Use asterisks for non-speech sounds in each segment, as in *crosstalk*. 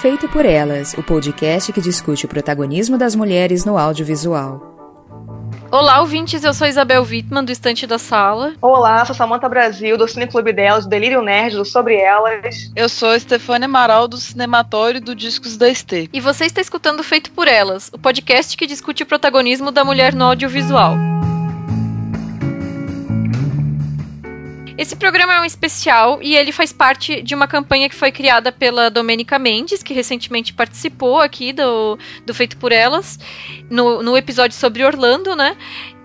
Feito por Elas, o podcast que discute o protagonismo das mulheres no audiovisual. Olá, ouvintes, eu sou Isabel Wittmann, do Estante da Sala. Olá, sou Samanta Brasil, do Cine Clube Delas, do Delírio Nerd, do Sobre Elas. Eu sou Estefânia Amaral, do Cinematório do Discos da ST. E você está escutando Feito por Elas, o podcast que discute o protagonismo da mulher no audiovisual. Esse programa é um especial e ele faz parte de uma campanha que foi criada pela Domenica Mendes, que recentemente participou aqui do, do Feito por Elas, no, no episódio sobre Orlando, né?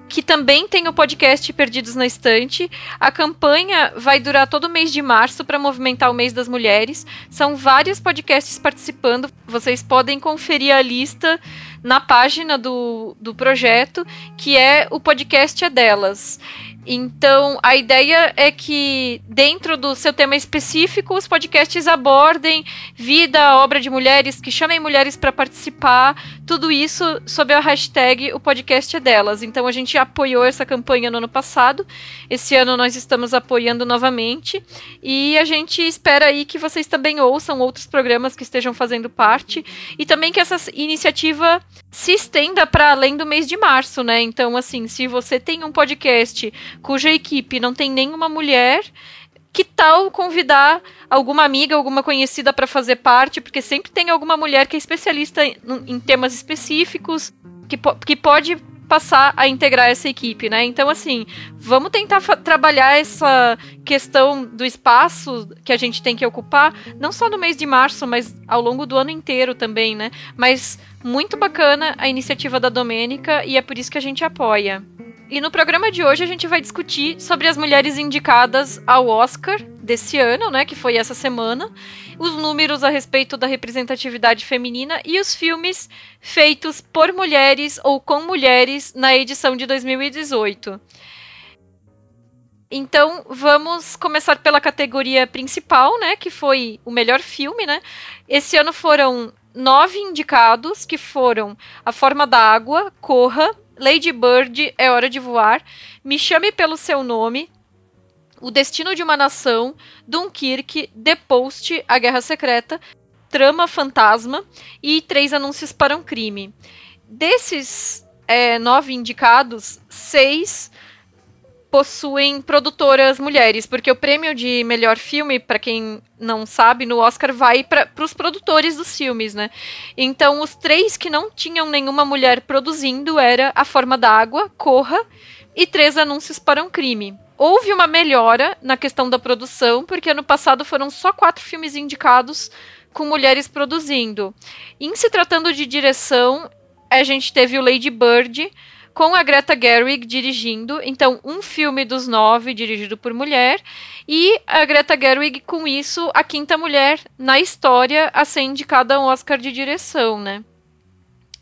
que também tem o podcast Perdidos na Estante. A campanha vai durar todo o mês de março para movimentar o mês das mulheres. São vários podcasts participando. Vocês podem conferir a lista na página do, do projeto, que é o podcast é delas. Então, a ideia é que, dentro do seu tema específico, os podcasts abordem vida, obra de mulheres, que chamem mulheres para participar, tudo isso sob a hashtag O Podcast é Delas. Então, a gente apoiou essa campanha no ano passado, esse ano nós estamos apoiando novamente, e a gente espera aí que vocês também ouçam outros programas que estejam fazendo parte, e também que essa iniciativa se estenda para além do mês de março, né? Então, assim, se você tem um podcast cuja equipe não tem nenhuma mulher, que tal convidar alguma amiga, alguma conhecida para fazer parte? Porque sempre tem alguma mulher que é especialista em, em temas específicos, que, po que pode passar a integrar essa equipe, né? Então, assim, vamos tentar trabalhar essa questão do espaço que a gente tem que ocupar, não só no mês de março, mas ao longo do ano inteiro também, né? Mas muito bacana a iniciativa da Domênica e é por isso que a gente apoia. E no programa de hoje a gente vai discutir sobre as mulheres indicadas ao Oscar desse ano, né, que foi essa semana, os números a respeito da representatividade feminina e os filmes feitos por mulheres ou com mulheres na edição de 2018. Então, vamos começar pela categoria principal, né, que foi o melhor filme, né? Esse ano foram nove indicados, que foram A Forma da Água, Corra, Lady Bird, É Hora de Voar, Me Chame Pelo Seu Nome, O Destino de uma Nação, Dunkirk, The Post, A Guerra Secreta, Trama Fantasma e Três Anúncios para um Crime. Desses é, nove indicados, seis possuem produtoras mulheres, porque o prêmio de melhor filme, para quem não sabe, no Oscar vai para os produtores dos filmes, né? Então, os três que não tinham nenhuma mulher produzindo era A Forma da Água, Corra e Três Anúncios para um Crime. Houve uma melhora na questão da produção, porque ano passado foram só quatro filmes indicados com mulheres produzindo. Em se tratando de direção, a gente teve o Lady Bird, com a Greta Gerwig dirigindo. Então, um filme dos nove dirigido por mulher. E a Greta Gerwig, com isso, a quinta mulher na história a ser indicada ao Oscar de direção, né?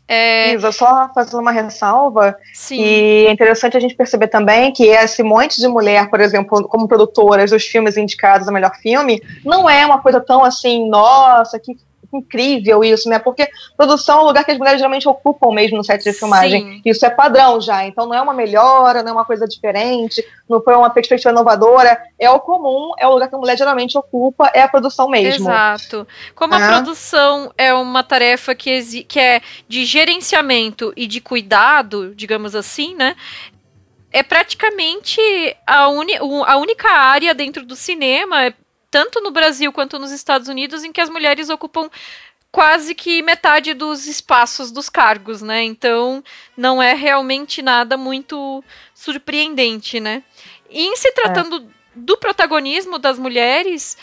É... Isa, só fazendo uma ressalva, Sim. e é interessante a gente perceber também que esse monte de mulher, por exemplo, como produtoras dos filmes indicados a melhor filme, não é uma coisa tão assim, nossa, que incrível isso, né? Porque produção é um lugar que as mulheres geralmente ocupam mesmo no set de filmagem. Sim. Isso é padrão já. Então não é uma melhora, não é uma coisa diferente, não foi uma perspectiva inovadora. É o comum, é o lugar que a mulher geralmente ocupa, é a produção mesmo. Exato. Como a É. produção é uma tarefa que, que é de gerenciamento e de cuidado, digamos assim, né? É praticamente a, o- a única área dentro do cinema, tanto no Brasil quanto nos Estados Unidos, em que as mulheres ocupam quase que metade dos espaços dos cargos, né? Então não é realmente nada muito surpreendente, né? E em se tratando é. do protagonismo das mulheres,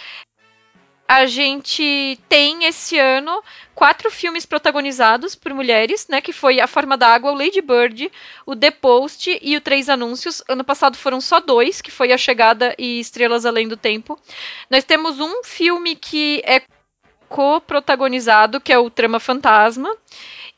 a gente tem esse ano quatro filmes protagonizados por mulheres, né? Que foi A Forma da Água, o Lady Bird, o The Post e o Três Anúncios. Ano passado foram só dois, que foi A Chegada e Estrelas Além do Tempo. Nós temos um filme que é co-protagonizado, que é o Trama Fantasma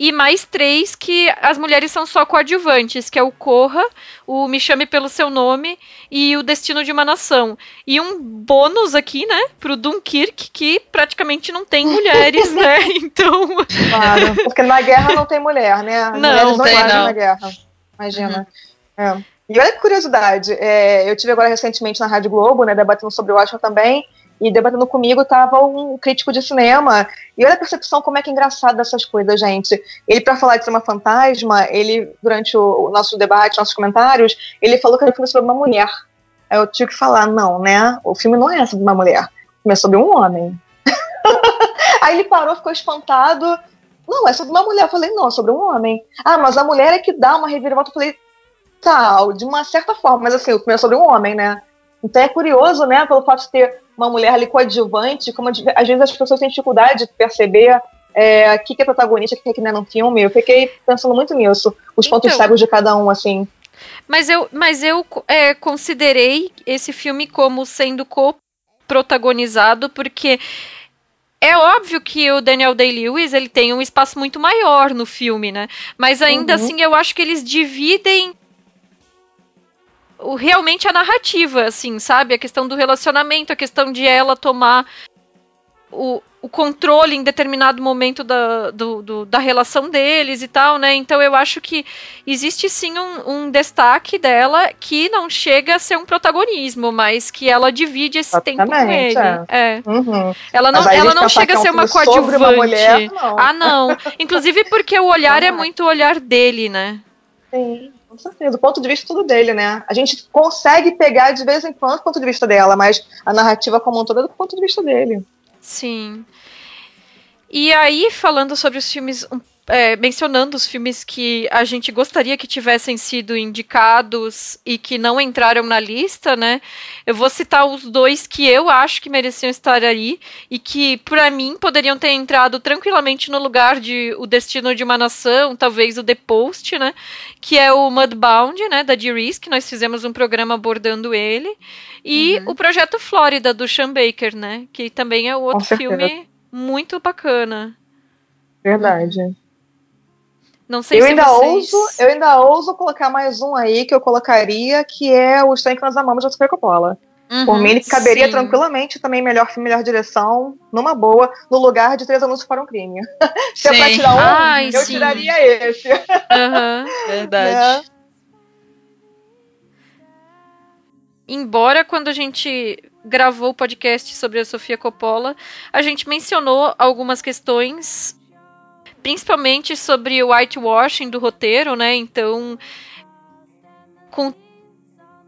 e mais três que as mulheres são só coadjuvantes, que é o Corra, o Me Chame Pelo Seu Nome e o Destino de uma Nação. E um bônus aqui, né, pro Dunkirk, que praticamente não tem *laughs* mulheres, né, então... Claro, *laughs* porque na guerra não tem mulher, né? As não, não tem não. na guerra, imagina. Uhum. É. E olha que curiosidade, é, eu tive agora recentemente na Rádio Globo, né, debatendo sobre o Oscar também, e debatendo comigo estava um crítico de cinema. E olha a percepção, como é que é engraçado dessas coisas, gente. Ele, para falar de uma fantasma, ele, durante o, nosso debate, nossos comentários, ele falou que era um filme sobre uma mulher. Aí eu tive que falar, não, né? O filme não é sobre uma mulher. O filme é sobre um homem. *laughs* Aí ele parou, ficou espantado. Não, é sobre uma mulher. Eu falei, não, é sobre um homem. Ah, mas a mulher é que dá uma reviravolta. Eu falei, tá, de uma certa forma. Mas assim, o filme é sobre um homem, né? Então é curioso, né, pelo fato de ter uma mulher ali coadjuvante, como às vezes as pessoas têm dificuldade de perceber é, o que, é protagonista, o que, é que não é no filme. Eu fiquei pensando muito nisso, os pontos então, cegos de cada um, assim. Mas eu, mas eu é, considerei esse filme como sendo co-protagonizado, porque é óbvio que o Daniel Day-Lewis ele tem um espaço muito maior no filme, né? Mas ainda uhum. assim eu acho que eles dividem o, realmente a narrativa, assim, sabe? A questão do relacionamento, a questão de ela tomar o, o controle em determinado momento da, do, do, da relação deles e tal, né? Então eu acho que existe sim um, um, destaque dela que não chega a ser um protagonismo, mas que ela divide esse Exatamente, tempo com ele. É. é. Uhum. Ela não, ela não chega a ser uma coadjuvante. Uma mulher, não. Ah, não. Inclusive porque o olhar é *laughs* muito o olhar dele, né? Sim. Com certeza, o ponto de vista tudo dele, né? A gente consegue pegar de vez em quando o ponto de vista dela, mas a narrativa como um todo é do ponto de vista dele. Sim. E aí, falando sobre os filmes um é, mencionando os filmes que a gente gostaria que tivessem sido indicados e que não entraram na lista, né? Eu vou citar os dois que eu acho que mereciam estar aí e que, para mim, poderiam ter entrado tranquilamente no lugar de O Destino de uma Nação, talvez o The Post, né? Que é o Mudbound, né? Da Dee que nós fizemos um programa abordando ele. E uhum. o Projeto Flórida, do Sean Baker, né? Que também é outro filme muito bacana. Verdade. Não sei eu se ainda vocês... ouso, eu ainda ouso colocar mais um aí que eu colocaria, que é o Estranho que Nós Amamos de Sofia Coppola. Uhum, Por mim, ele caberia sim. tranquilamente também melhor filme, melhor direção, numa boa, no lugar de Três Anúncios para um Crime. *laughs* Se é pra tirar um, Ai, eu sim. tiraria esse. Uhum, *laughs* verdade. É. Embora quando a gente gravou o podcast sobre a Sofia Coppola, a gente mencionou algumas questões principalmente sobre o whitewashing do roteiro, né? Então, com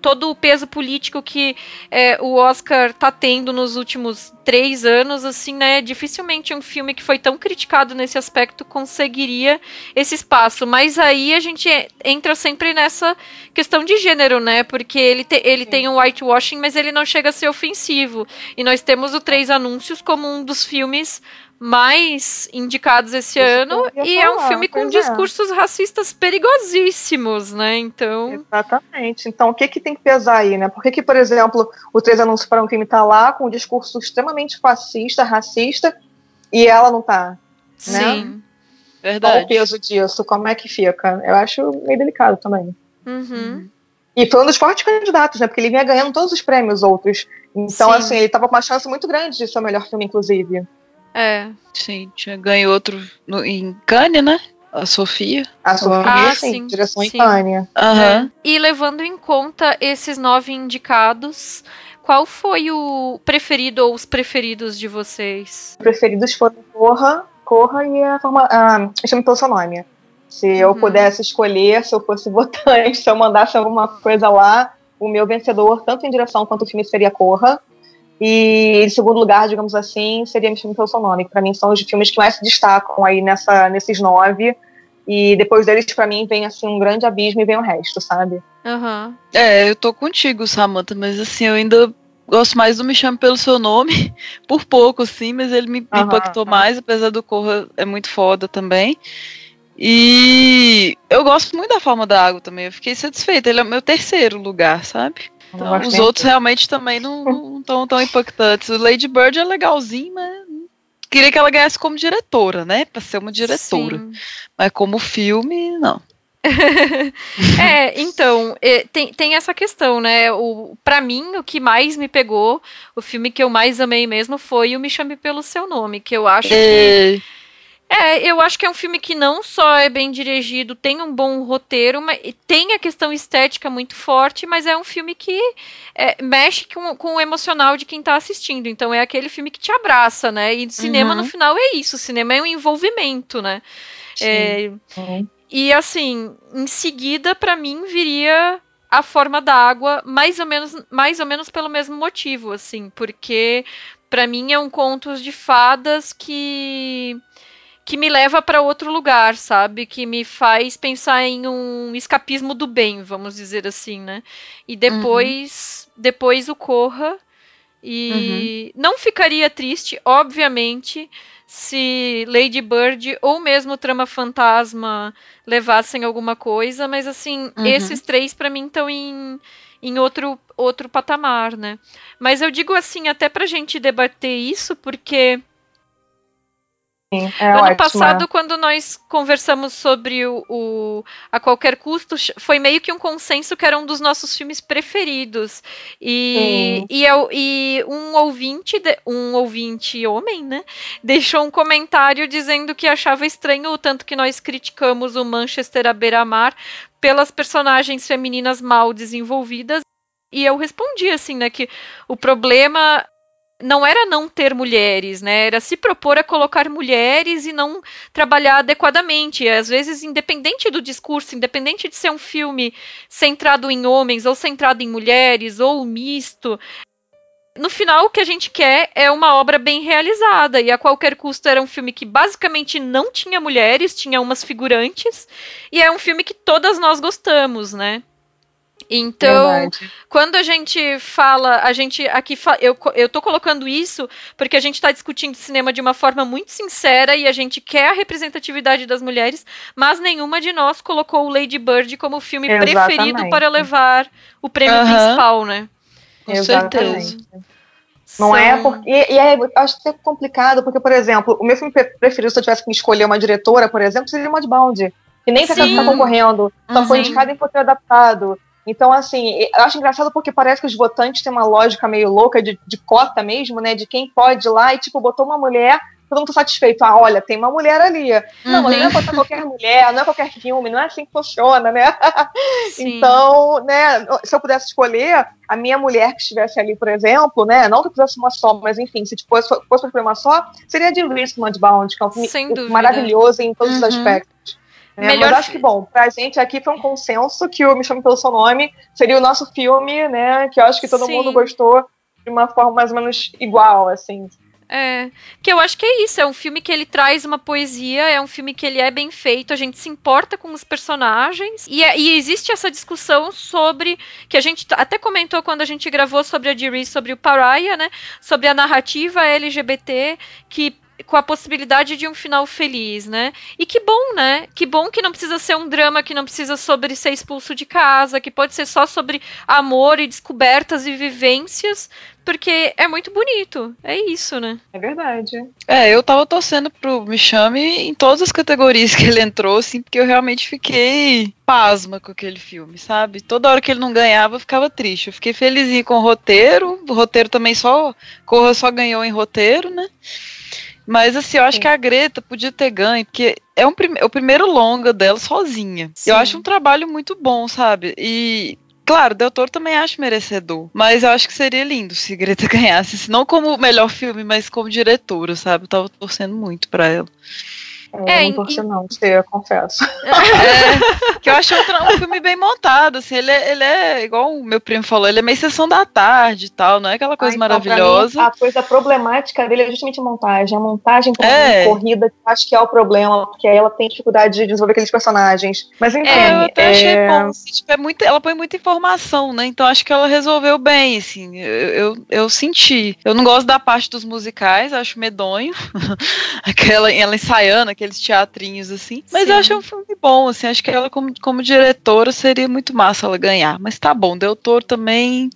todo o peso político que é, o Oscar tá tendo nos últimos três anos, assim, né? Dificilmente um filme que foi tão criticado nesse aspecto conseguiria esse espaço. Mas aí a gente entra sempre nessa questão de gênero, né? Porque ele, te, ele tem um whitewashing, mas ele não chega a ser ofensivo. E nós temos o Três Anúncios como um dos filmes mais indicados esse Isso ano e falar, é um filme com é. discursos racistas perigosíssimos, né? Então. Exatamente. Então, o que que tem que pesar aí, né? Por que, que por exemplo, o Três Anúncios para um Crime tá lá com um discurso extremamente fascista, racista, e ela não tá? Né? Sim. Verdade. Qual o peso disso? Como é que fica? Eu acho meio delicado também. Uhum. E foi um dos fortes candidatos, né? Porque ele vinha ganhando todos os prêmios outros. Então, Sim. assim, ele tava com uma chance muito grande de ser o melhor filme, inclusive. É. Sim, tinha ganho outro no, em Cannes, né? A Sofia. A Sofia, ah, sim, sim, direção sim. em Cannes. Uhum. E levando em conta esses nove indicados, qual foi o preferido ou os preferidos de vocês? Preferidos foram Corra, Corra e a forma. Ah, chama pelo seu nome. Se uhum. eu pudesse escolher, se eu fosse *laughs* votante, se eu mandasse alguma coisa lá, o meu vencedor, tanto em direção quanto o filme, seria Corra. E em segundo lugar, digamos assim, seria Me Chame Pelo Seu Nome, que pra mim são os filmes que mais se destacam aí nessa, nesses nove. E depois deles, pra mim, vem assim um grande abismo e vem o resto, sabe? Uhum. É, eu tô contigo, Samantha, mas assim, eu ainda gosto mais do Me Chame Pelo Seu Nome, *laughs* por pouco, sim, mas ele me, me impactou aham. mais, apesar do Corra é muito foda também. E eu gosto muito da Forma da Água também, eu fiquei satisfeita, ele é o meu terceiro lugar, sabe? Então, os outros realmente também não estão tão impactantes. O Lady Bird é legalzinho, mas queria que ela ganhasse como diretora, né? Pra ser uma diretora. Sim. Mas como filme, não. *laughs* É, então, tem, tem essa questão, né? O, pra mim, o que mais me pegou, o filme que eu mais amei mesmo foi o Me Chame Pelo Seu Nome, que eu acho que. É, É, eu acho que é um filme que não só é bem dirigido, tem um bom roteiro, mas tem a questão estética muito forte, mas é um filme que é, mexe com, com o emocional de quem tá assistindo. Então é aquele filme que te abraça, né? E cinema Uhum. no final é isso, cinema é um envolvimento, né? É, e assim, em seguida, pra mim, viria a forma da água, mais ou menos, mais ou menos pelo mesmo motivo, assim, porque pra mim é um contos de fadas que que me leva pra outro lugar, sabe? Que me faz pensar em um escapismo do bem, vamos dizer assim, né? E depois, depois o Corra e não ficaria triste, obviamente, se Lady Bird ou mesmo Trama Fantasma levassem alguma coisa, mas assim, Uhum. esses três pra mim estão em, em outro, outro patamar, né? Mas eu digo assim, até pra gente debater isso, porque Sim, é ano passado, é. quando nós conversamos sobre o, o A Qualquer Custo, foi meio que um consenso que era um dos nossos filmes preferidos. E, e, eu- e um ouvinte, de- um ouvinte homem, né, deixou um comentário dizendo que achava estranho o tanto que nós criticamos o Manchester à beira-mar pelas personagens femininas mal desenvolvidas. E eu respondi assim, né, que o problema não era não ter mulheres, né? Era se propor a colocar mulheres e não trabalhar adequadamente. Às vezes, independente do discurso, independente de ser um filme centrado em homens ou centrado em mulheres ou misto, no final o que a gente quer é uma obra bem realizada. E a qualquer custo era um filme que basicamente não tinha mulheres, tinha umas figurantes, e é um filme que todas nós gostamos, né? Então, Verdade. quando a gente fala, a gente aqui fa- eu, eu tô colocando isso porque a gente está discutindo cinema de uma forma muito sincera e a gente quer a representatividade das mulheres, mas nenhuma de nós colocou o Lady Bird como o filme Exatamente. preferido para levar o prêmio Aham. principal, né? Com Exatamente. certeza. Não é São- porque. E, e é, eu acho que é complicado, porque, por exemplo, o meu filme pre- preferido, se eu tivesse que escolher uma diretora, por exemplo, seria Mudbound. Que nem tá, Sim. tá concorrendo, só foi Uhum. indicado em roteiro adaptado. Então, assim, eu acho engraçado porque parece que os votantes têm uma lógica meio louca de, de cota mesmo, né? De quem pode ir lá e, tipo, botou uma mulher, todo mundo tá satisfeito. Ah, olha, tem uma mulher ali. Não, mas não é botar qualquer mulher, não é qualquer filme, não é assim que funciona, né? *laughs* Sim. Então, né, se eu pudesse escolher a minha mulher que estivesse ali, por exemplo, né, não que eu quisesse uma só, mas enfim, se fosse, fosse pra escolher uma só, seria de Reese Mudbound, que é um filme maravilhoso em todos os Uhum. aspectos. Né, Melhor mas acho que, bom, pra gente aqui foi um consenso que o Me Chame Pelo Seu Nome seria o nosso filme, né, que eu acho que todo Sim. mundo gostou de uma forma mais ou menos igual, assim. É, que eu acho que é isso, é um filme que ele traz uma poesia, é um filme que ele é bem feito, a gente se importa com os personagens, e, é- e existe essa discussão sobre, que a gente até comentou quando a gente gravou sobre a Diri, sobre o Pariah, né, sobre a narrativa LGBT, que com a possibilidade de um final feliz, né? E que bom, né? Que bom que não precisa ser um drama, que não precisa sobre ser expulso de casa, que pode ser só sobre amor e descobertas e vivências, porque é muito bonito. É isso, né? É verdade. É, eu tava torcendo pro Me Chame em todas as categorias que ele entrou, assim, porque eu realmente fiquei pasma com aquele filme, sabe? Toda hora que ele não ganhava, eu ficava triste. Eu fiquei felizinho com o roteiro, o roteiro também só. Corra só ganhou em roteiro, né? Mas assim, eu acho Sim. que a Greta podia ter ganho, porque é um prime- o primeiro longa dela sozinha. Sim. Eu acho um trabalho muito bom, sabe? E Claro, Del Toro também acho merecedor. Mas eu acho que seria lindo se Greta *laughs* ganhasse. Se não como melhor filme, mas como diretora, sabe? Eu tava torcendo muito pra ela. É, É, não torci não, você, eu confesso. *laughs* É, que eu acho um, filme bem montado, assim, ele é, ele é, igual o meu primo falou, ele é meio sessão da tarde e tal, não é aquela coisa então, maravilhosa. mim, a coisa problemática dele é justamente a montagem. A montagem pra É. corrida, acho que é o problema, porque aí ela tem dificuldade de desenvolver aqueles personagens. Mas enfim, É, eu até achei é, bom, assim, tipo, é muito, ela põe muita informação, né? Então acho que ela resolveu bem, assim. Eu, eu, eu senti. Eu não gosto da parte dos musicais, acho medonho. *laughs* Aquela, ela ensaiando, aqueles teatrinhos, assim. Mas eu Sim. acho um filme bom, assim. Acho que ela, como, como diretora, seria muito massa ela ganhar. Mas tá bom, Del Toro também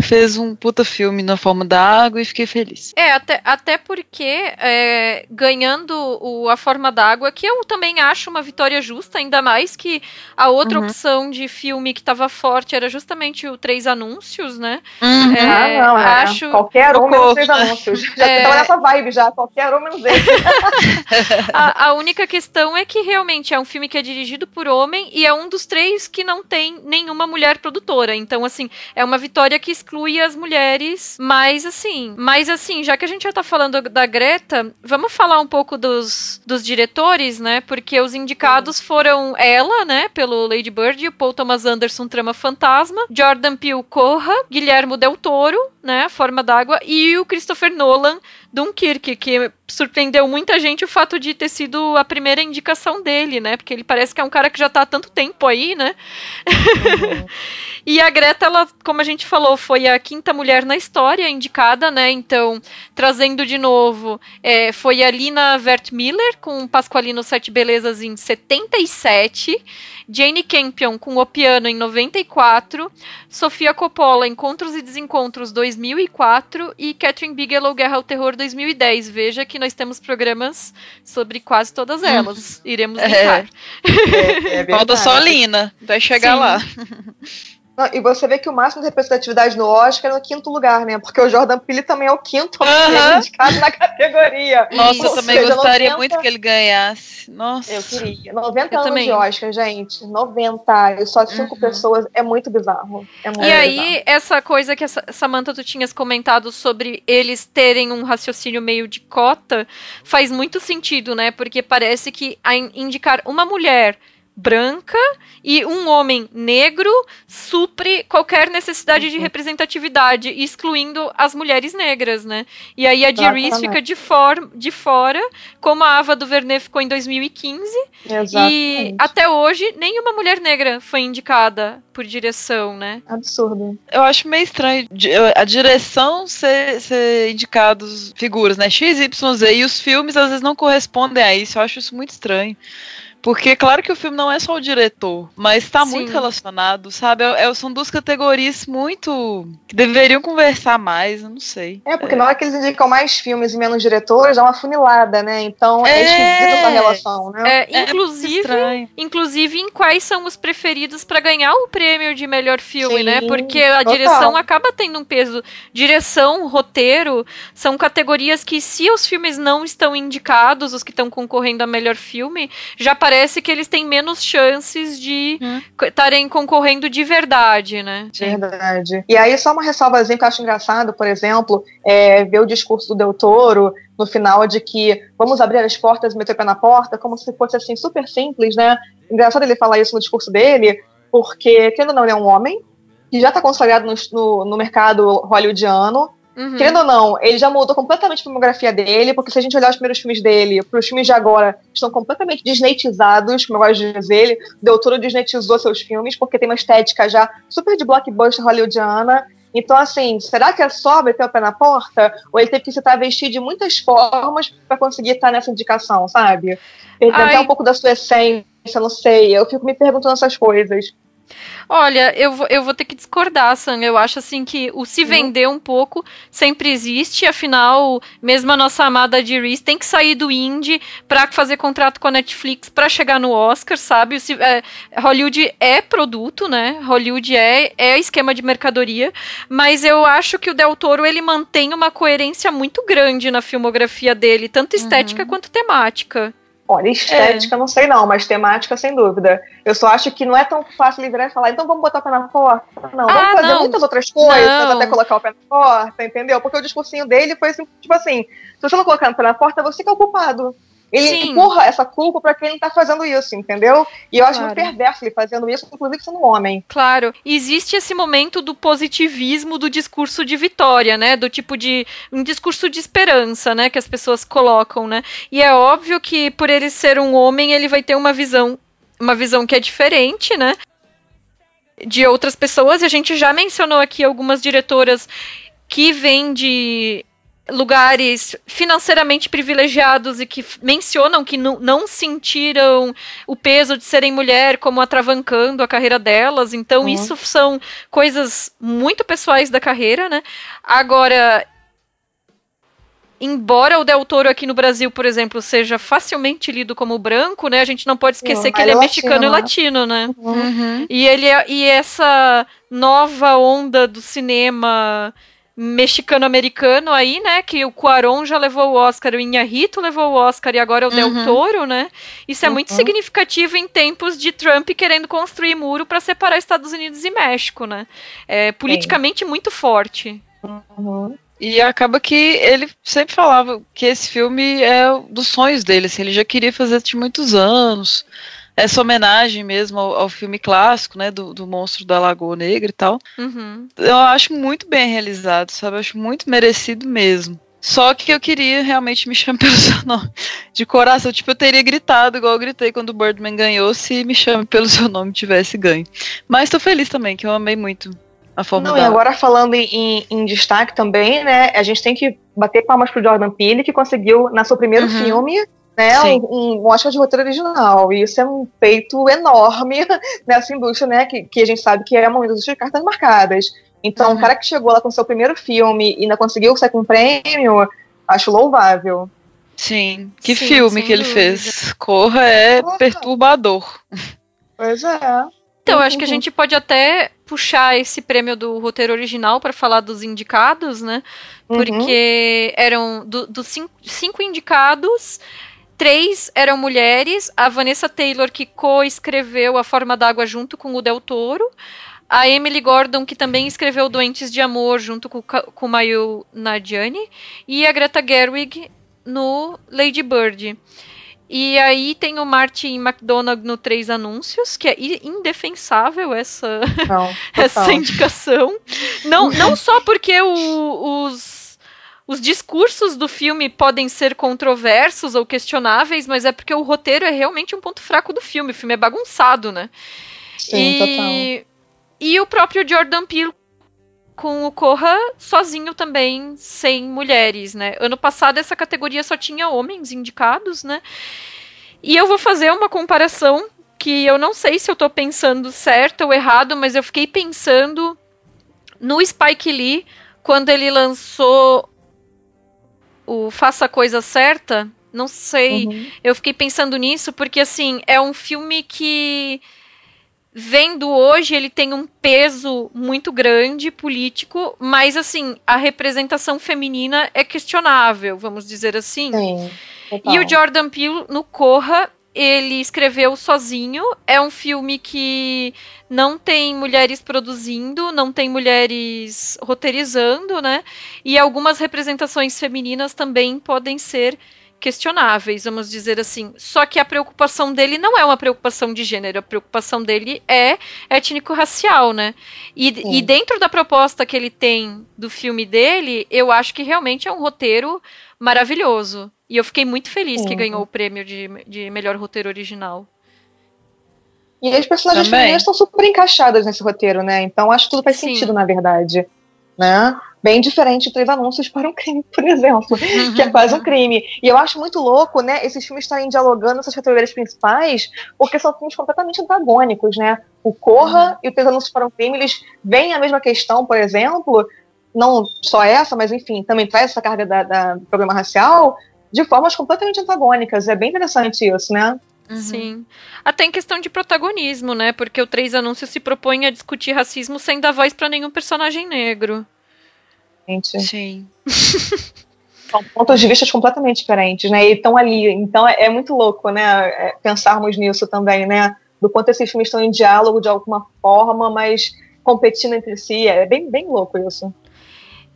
fez um puta filme na forma da água e fiquei feliz. É, até, até porque é, ganhando o A Forma d'Água, que eu também acho uma vitória justa, ainda mais que a outra Uhum. opção de filme que tava forte era justamente o Três Anúncios, né? Uhum. É, ah, não, é. acho- Qualquer um menos três anúncios. *laughs* Já É. tava nessa vibe já, qualquer um menos esse. *laughs* A, a única questão é que realmente é um filme que é dirigido por homem e é um dos três que não tem nenhuma mulher produtora. Então, assim, é uma vitória que exclui as mulheres. Mas, assim, mas assim, já que a gente já tá falando da Greta, vamos falar um pouco dos, dos diretores, né? Porque os indicados foram ela, né? Pelo Lady Bird, o Paul Thomas Anderson, Trama Fantasma, Jordan Peele, Corra, Guilhermo Del Toro, né? Forma d'Água, e o Christopher Nolan, Dunkirk, que surpreendeu muita gente o fato de ter sido a primeira indicação dele, né? Porque ele parece que é um cara que já tá há tanto tempo aí, né? *laughs* e a Greta, ela, como a gente falou, foi a quinta mulher na história indicada, né? Então, trazendo de novo, é, foi a Lina Wertmiller com Pasqualino Sete Belezas em 77, Jane Campion com O Piano em 94, Sofia Coppola Encontros e Desencontros 2004 e Catherine Bigelow Guerra ao Terror 2010. Veja que nós temos programas sobre quase todas elas. Iremos É. linkar. É Falta só Lina, vai chegar Sim. lá. *laughs* Não, e você vê que o máximo de representatividade no Oscar é no quinto lugar, né? Porque o Jordan Peele também é o quinto indicado na categoria. Nossa, eu Ou também seja, gostaria 90 muito que ele ganhasse. Nossa. Eu queria. 90 Eu anos também. de Oscar, gente. 90. E só cinco Uhum. pessoas. É muito bizarro. É muito E aí, bizarro. essa coisa que a Sa- Samantha tu tinhas comentado sobre eles terem um raciocínio meio de cota faz muito sentido, né? Porque parece que indicar uma mulher branca e um homem negro supre qualquer necessidade Uhum. de representatividade, excluindo as mulheres negras, né? E aí a Exatamente. fica de, for de fora, como a Ava DuVernay ficou em 2015, e Exatamente. até hoje nenhuma mulher negra foi indicada por direção, né? Absurdo. Eu acho meio estranho a direção ser, ser indicados figuras, né? X, Y, Z. E os filmes às vezes não correspondem a isso. Eu acho isso muito estranho. Porque, claro que o filme não é só o diretor, mas está muito relacionado, sabe? É- é- são duas categorias muito. que deveriam conversar mais, eu não sei. É, porque na hora que eles indicam mais filmes e menos diretores, dá uma funilada, né? Então é, É. esquisita essa relação, né? É, É inclusive, Estranho. inclusive em quais são os preferidos para ganhar o prêmio de melhor filme, Sim, né? Porque a total. direção acaba tendo um peso. Direção, roteiro, são categorias que se os filmes não estão indicados, os que estão concorrendo a melhor filme, já parece que eles têm menos chances de Hum. estarem concorrendo de verdade, né? Verdade. E aí, só uma ressalvazinha que eu acho engraçado, por exemplo, é ver o discurso do Del Toro no final de que vamos abrir as portas e meter o pé na porta, como se fosse assim, super simples, né? Engraçado ele falar isso no discurso dele, porque, querendo ou não, ele é um homem que já está consagrado no, no, no mercado hollywoodiano. Uhum. Querendo ou não, ele já mudou completamente a filmografia dele, porque se a gente olhar os primeiros filmes dele, para os filmes de agora, estão completamente desnetizados, como eu gosto de dizer ele. O Del Toro desnetizou seus filmes, porque tem uma estética já super de blockbuster hollywoodiana. Então, assim, será que é só meter o pé na porta? Ou ele teve que se travestir de muitas formas para conseguir estar nessa indicação, sabe? Perder até um pouco da sua essência, não sei. Eu fico me perguntando essas coisas. Olha, eu vou, eu vou ter que discordar, Sam. Eu acho assim que o se vender um pouco sempre existe, afinal, mesmo a nossa amada de Reese tem que sair do indie pra fazer contrato com a Netflix pra chegar no Oscar, sabe? Se- é, Hollywood é produto, né? Hollywood é, é esquema de mercadoria, mas eu acho que o Del Toro ele mantém uma coerência muito grande na filmografia dele, tanto estética quanto temática. Olha, estética, não sei não, mas temática, sem dúvida. Eu só acho que não é tão fácil ele virar e falar, então vamos botar o pé na porta. Não, vamos Ah, fazer não. muitas outras coisas Não. até colocar o pé na porta, entendeu? Porque o discursinho dele foi assim, tipo assim, se você não colocar o pé na porta, você que é o culpado. Ele Sim. empurra essa culpa pra quem tá fazendo isso, entendeu? E eu acho muito perverso ele fazendo isso, inclusive sendo homem. Claro, existe esse momento do positivismo do discurso de vitória, né? Do tipo de um discurso de esperança, né? Que as pessoas colocam, né? E é óbvio que por ele ser um homem, ele vai ter uma visão, uma visão que é diferente, né? De outras pessoas. E a gente já mencionou aqui algumas diretoras que vêm de lugares financeiramente privilegiados e que mencionam que não, sentiram o peso de serem mulher como atravancando a carreira delas. Então, Uhum. isso são coisas muito pessoais da carreira, né? Agora, embora o Del Toro aqui no Brasil, por exemplo, seja facilmente lido como branco, né? A gente não pode esquecer Uhum, que ele é mexicano e né? latino, né? Uhum. E ele é- e essa nova onda do cinema mexicano-americano aí, né? Que o Cuarón já levou o Oscar, o Inharrito levou o Oscar e agora é o Del Uhum. Toro, né? Isso é muito Uhum. significativo em tempos de Trump querendo construir muro para separar Estados Unidos e México, né? É politicamente muito forte. Uhum. E acaba que ele sempre falava que esse filme é dos sonhos dele, assim, ele já queria fazer de muitos anos. Essa homenagem mesmo ao, ao filme clássico, né, do, do monstro da Lagoa Negra e tal. Uhum. Eu acho muito bem realizado, sabe? Eu acho muito merecido mesmo. Só que eu queria realmente me chamar *laughs* pelo seu nome. De coração, tipo, eu teria gritado igual eu gritei quando o Birdman ganhou se me chame pelo seu nome tivesse ganho. Mas tô feliz também, que eu amei muito a forma Não, e da... agora falando em, em- em destaque também, né? A gente tem que bater palmas pro Jordan Peele, que conseguiu, na seu primeiro Uhum. filme, né, Sim. um, um Oscar de roteiro original. E isso é um feito enorme *laughs* nessa indústria, né? Que, que a gente sabe que é uma indústria de cartas marcadas. Então, Uhum. o cara que chegou lá com seu primeiro filme e ainda conseguiu sair com um prêmio, acho louvável. Sim, que Sim, filme que ele dúvida. fez. Corra é Corra. perturbador. Pois é. Então, eu acho que a Uhum. gente pode até puxar esse prêmio do roteiro original para falar dos indicados, né? Uhum. Porque eram do- dos cin- cinco indicados, três eram mulheres. A Vanessa Taylor, que co-escreveu A Forma d'Água junto com o Del Toro. A Emily Gordon, que também escreveu Doentes de Amor junto com, com Mayu Nadjani. E a Greta Gerwig no Lady Bird. E aí tem o Martin McDonagh no Três Anúncios, que é indefensável essa, Não, *laughs* essa indicação. Não, não só porque o- os, os discursos do filme podem ser controversos ou questionáveis, mas é porque o roteiro é realmente um ponto fraco do filme. O filme é bagunçado, né? Sim, total. e, e o próprio Jordan Peele com o Corra sozinho também, sem mulheres, né? Ano passado essa categoria só tinha homens indicados, né? E eu vou fazer uma comparação que eu não sei se eu tô pensando certo ou errado, mas eu fiquei pensando no Spike Lee quando ele lançou o Faça a Coisa Certa. Não sei, Uhum. eu fiquei pensando nisso porque assim, é um filme que vendo hoje ele tem um peso muito grande político, mas assim, a representação feminina é questionável, vamos dizer assim. Sim. E o Jordan Peele no Corra, ele escreveu sozinho. É um filme que não tem mulheres produzindo, não tem mulheres roteirizando, né? E algumas representações femininas também podem ser questionáveis, vamos dizer assim. Só que a preocupação dele não é uma preocupação de gênero, a preocupação dele é étnico-racial, né? E, e dentro da proposta que ele tem do filme dele, eu acho que realmente é um roteiro maravilhoso. E eu fiquei muito feliz que Sim. ganhou o prêmio de, de melhor roteiro original. E as personagens Também. femininas estão super encaixadas nesse roteiro, né? Então acho que tudo faz Sim. sentido, na verdade. Né? Bem diferente de Três Anúncios para um Crime, por exemplo, que é quase um crime. E eu acho muito louco, né, esses filmes estarem dialogando nessas categorias principais, porque são filmes completamente antagônicos, né? O Corra e o Três Anúncios para um Crime, eles veem a mesma questão, por exemplo, não só essa, mas enfim, também traz essa carga da, da- do problema racial de formas completamente antagônicas. É bem interessante isso, né? Sim. Até em questão de protagonismo, né? Porque o Três Anúncios se propõe a discutir racismo sem dar voz pra nenhum personagem negro. Gente. Sim. *laughs* São pontos de vista completamente diferentes, né? E estão ali. Então é, é muito louco, né? é, pensarmos nisso também, né? Do quanto esses filmes estão em diálogo de alguma forma, mas competindo entre si. É bem, bem louco isso.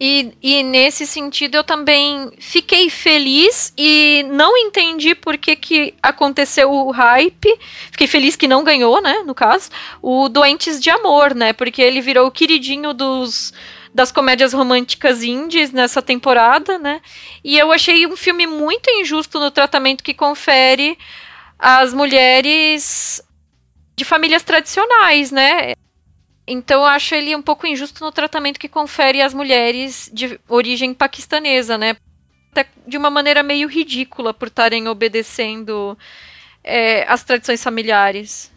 E, e nesse sentido eu também fiquei feliz e não entendi por que, que aconteceu o hype. Fiquei feliz que não ganhou, né? No caso, o Doentes de Amor, né? Porque ele virou o queridinho dos das comédias românticas indies nessa temporada, né? E eu achei um filme muito injusto no tratamento que confere às mulheres de famílias tradicionais, né? Então eu acho ele um pouco injusto no tratamento que confere às mulheres de origem paquistanesa, né? Até de uma maneira meio ridícula por estarem obedecendo é, as tradições familiares.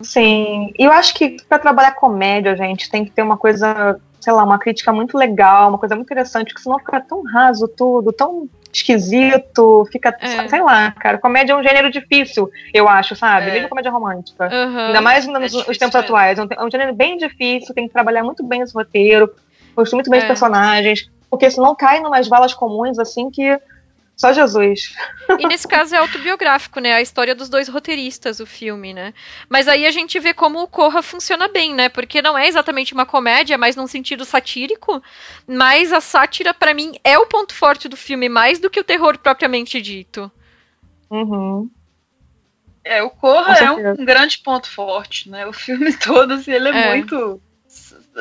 Sim, e eu acho que para trabalhar comédia, gente, tem que ter uma coisa, sei lá, uma crítica muito legal, uma coisa muito interessante, porque senão fica tão raso tudo, tão esquisito, fica, é. sei lá, cara, comédia é um gênero difícil, eu acho, sabe? É. Mesmo comédia romântica. Uhum. Ainda mais nos, é tempos atuais. É um, é um gênero bem difícil, tem que trabalhar muito bem esse roteiro, construir muito bem os é. personagens, porque senão cai numas valas comuns, assim, que só Jesus. E nesse caso é autobiográfico, né? A história dos dois roteiristas, o filme, né? Mas aí a gente vê como o Corra funciona bem, né? Porque não é exatamente uma comédia, mas num sentido satírico. Mas a sátira, para mim, é o ponto forte do filme, mais do que o terror propriamente dito. Uhum. É, o Corra é um, um, grande ponto forte, né? O filme *laughs* todo, assim, ele é, é. muito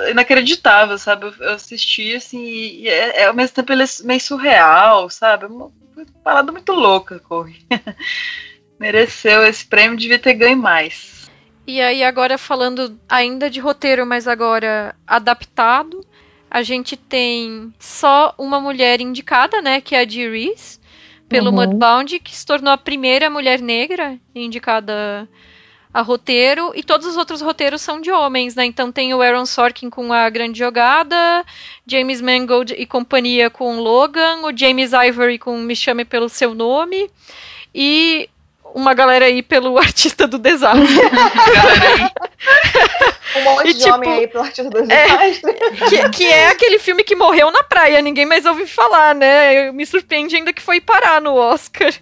inacreditável, sabe? Eu, assisti, assim, e é, é, ao mesmo tempo ele é meio surreal, sabe? Parada muito louca, Corre. *laughs* Mereceu esse prêmio, devia ter ganho mais. E aí, agora falando ainda de roteiro, mas agora adaptado, a gente tem só uma mulher indicada, né? Que é a Dee Reese, pelo uhum. Mudbound, que se tornou a primeira mulher negra indicada a roteiro, e todos os outros roteiros são de homens, né? Então tem o Aaron Sorkin com A Grande Jogada, James Mangold e companhia com Logan, o James Ivory com Me Chame Pelo Seu Nome, e uma galera aí pelo *laughs* Artista do Desastre. *laughs* um monte e, de tipo, homem aí pelo Artista do é, Desastre. É, que, que, é aquele filme que morreu na praia, ninguém mais ouve falar, né? Me surpreende ainda que foi parar no Oscar.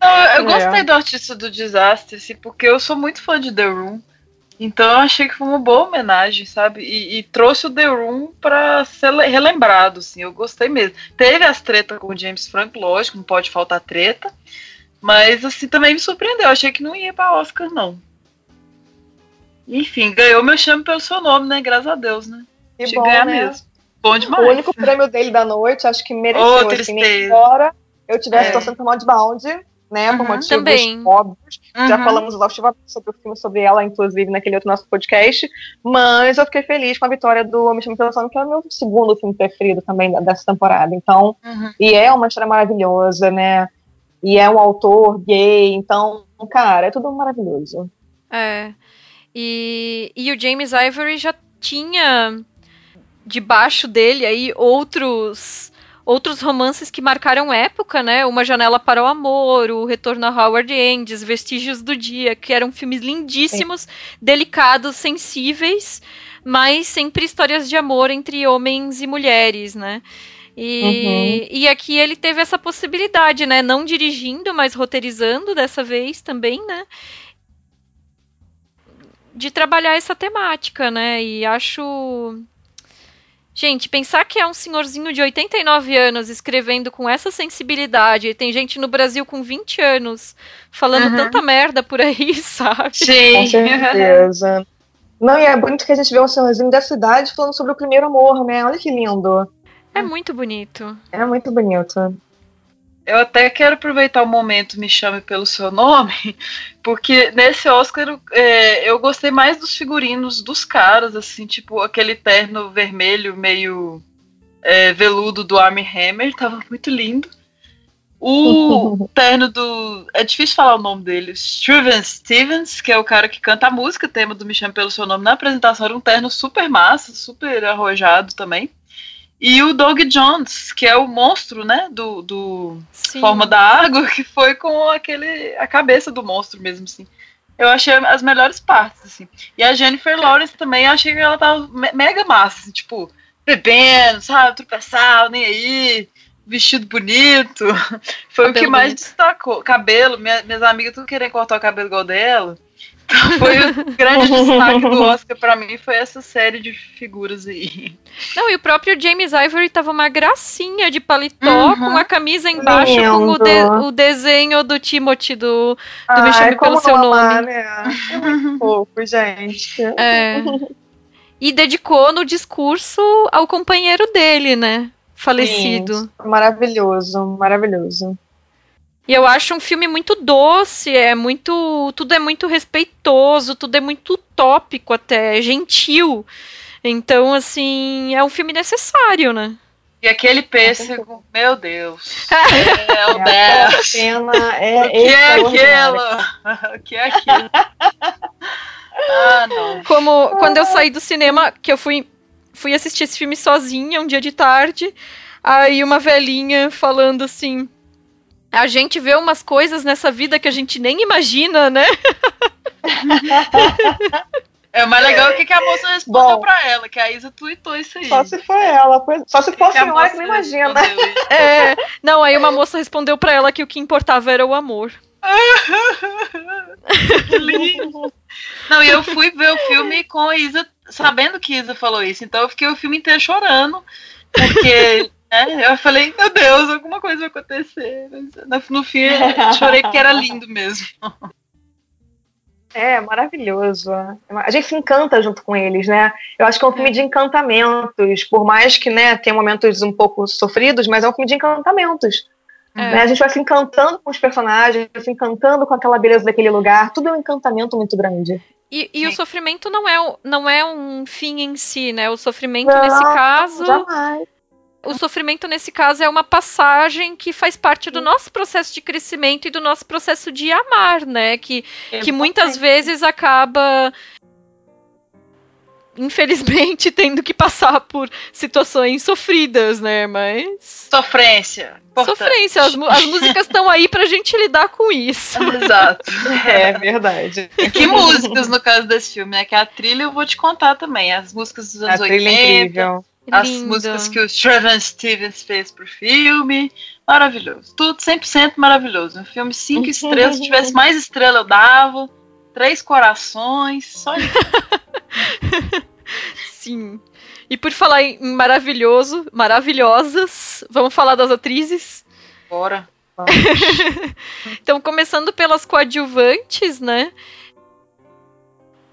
Não, eu é. gostei do Artista do Desastre, assim, porque eu sou muito fã de The Room. Então eu achei que foi uma boa homenagem, sabe? E, e, trouxe o The Room pra ser relembrado, assim, eu gostei mesmo. Teve as tretas com o James Franco, lógico, não pode faltar treta. Mas, assim, também me surpreendeu. Eu achei que não ia pra Oscar, não. Enfim, ganhou meu chame pelo seu nome, né? Graças a Deus, né? Que bom, ganhar né? mesmo. Bom demais. O único prêmio dele da noite, acho que mereceu, oh, assim, embora eu tivesse é. torcendo por Mudbound, né, uhum, por motivos também. óbvios. Uhum. Já falamos exaustivamente sobre o filme, sobre ela, inclusive, naquele outro nosso podcast. Mas eu fiquei feliz com a vitória do Me Chama Pelo Sono, que é o meu segundo filme preferido também dessa temporada. Então, uhum. e é uma história maravilhosa, né? E é um autor gay, então, cara, é tudo maravilhoso. É. E, e o James Ivory já tinha debaixo dele aí outros outros romances que marcaram época, né? Uma Janela para o Amor, O Retorno a Howard Endes, Vestígios do Dia, que eram filmes lindíssimos, Sim. delicados, sensíveis, mas sempre histórias de amor entre homens e mulheres, né? E, uhum. e aqui ele teve essa possibilidade, né? Não dirigindo, mas roteirizando dessa vez também, né? De trabalhar essa temática, né? E acho Gente, pensar que é um senhorzinho de 89 anos escrevendo com essa sensibilidade, tem gente no Brasil com 20 anos falando uhum. tanta merda por aí, *laughs* sabe? Sim. Com certeza. Não, e é bonito que a gente vê um senhorzinho dessa idade falando sobre o primeiro amor, né? Olha que lindo. É muito bonito. É muito bonito. Eu até quero aproveitar o momento Me Chame Pelo Seu Nome, *laughs* porque nesse Oscar é, eu gostei mais dos figurinos dos caras, assim, tipo aquele terno vermelho meio é, veludo do Armie Hammer, tava muito lindo. O *laughs* terno do. É difícil falar o nome dele. Steven Stevens, que é o cara que canta a música, tema do Me Chame Pelo Seu Nome na apresentação, era um terno super massa, super arrojado também. E o Doug Jones, que é o monstro, né, do, do Forma da Água, *laughs* que foi com aquele a cabeça do monstro mesmo, assim. Eu achei as melhores partes, assim. E a Jennifer Lawrence também, eu achei que ela tava mega massa, assim, tipo, bebendo, sabe, tropeçar, nem aí, vestido bonito. *laughs* Foi cabelo o que mais bonito. destacou. Cabelo, minha, minhas amigas tudo querendo cortar o cabelo igual dela. *laughs* Foi o grande *laughs* destaque do Oscar pra mim, foi essa série de figuras aí. Não, e o próprio James Ivory tava uma gracinha de paletó, Uhum. com a camisa embaixo, com o, Lindo. de- o desenho do Timothy do, do Ai, Me Chame como Pelo Seu Nome. né? É muito *laughs* fofo, gente. É. E dedicou no discurso ao companheiro dele, né? Falecido. Sim, maravilhoso, maravilhoso. E eu acho um filme muito doce, é muito. Tudo é muito respeitoso, tudo é muito utópico até, gentil. Então, assim, é um filme necessário, né? E aquele pêssego, meu Deus. *laughs* É o É, dela. a cena é O que é aquilo? *laughs* O que é aquilo? Ah, não. Como quando eu saí do cinema, que eu fui, fui assistir esse filme sozinha um dia de tarde, aí uma velhinha falando assim. A gente vê umas coisas nessa vida que a gente nem imagina, né? É o mais legal é o que, que a moça respondeu Bom. pra ela, que a Isa tweetou isso aí. Só se for ela, pois- só se Que for que a moça que não imagina. É, não, aí uma moça respondeu pra ela que o que importava era o amor. *laughs* Que lindo. Não, e eu fui ver o filme com a Isa, sabendo que Isa falou isso. Então eu fiquei o filme inteiro chorando. Porque, né, eu falei, meu Deus, alguma coisa vai acontecer. Mas, No, fim, eu chorei porque era lindo mesmo. É, maravilhoso. A gente se encanta junto com eles, né? Eu acho que é um filme de encantamentos, por mais que, né, tenha momentos um pouco sofridos, mas é um filme de encantamentos. É. né? A gente vai se encantando com os personagens, se encantando com aquela beleza daquele lugar. Tudo é um encantamento muito grande. E, e o sofrimento não é, não é um fim em si, né? O sofrimento Não, nesse caso. Jamais. O sofrimento nesse caso é uma passagem que faz parte do nosso processo de crescimento e do nosso processo de amar, né? Que, que muitas vezes acaba infelizmente *laughs* tendo que passar por situações sofridas, né? Mas Sofrência. importante. sofrência, as, as músicas estão aí pra gente lidar com isso. *laughs* Exato. *laughs* É verdade. E que músicas no caso desse filme, né? Que a trilha eu vou te contar também. As músicas dos A anos trilha é 80, incrível. As Lindo. músicas que o Stravan Stevens fez pro filme. Maravilhoso. Tudo 100% maravilhoso. Um filme cinco estrelas. Se tivesse mais estrela, eu dava. Três corações. Só isso. *laughs* Sim. E por falar em maravilhoso, maravilhosas, vamos falar das atrizes. Bora. *laughs* Então, começando pelas coadjuvantes, né?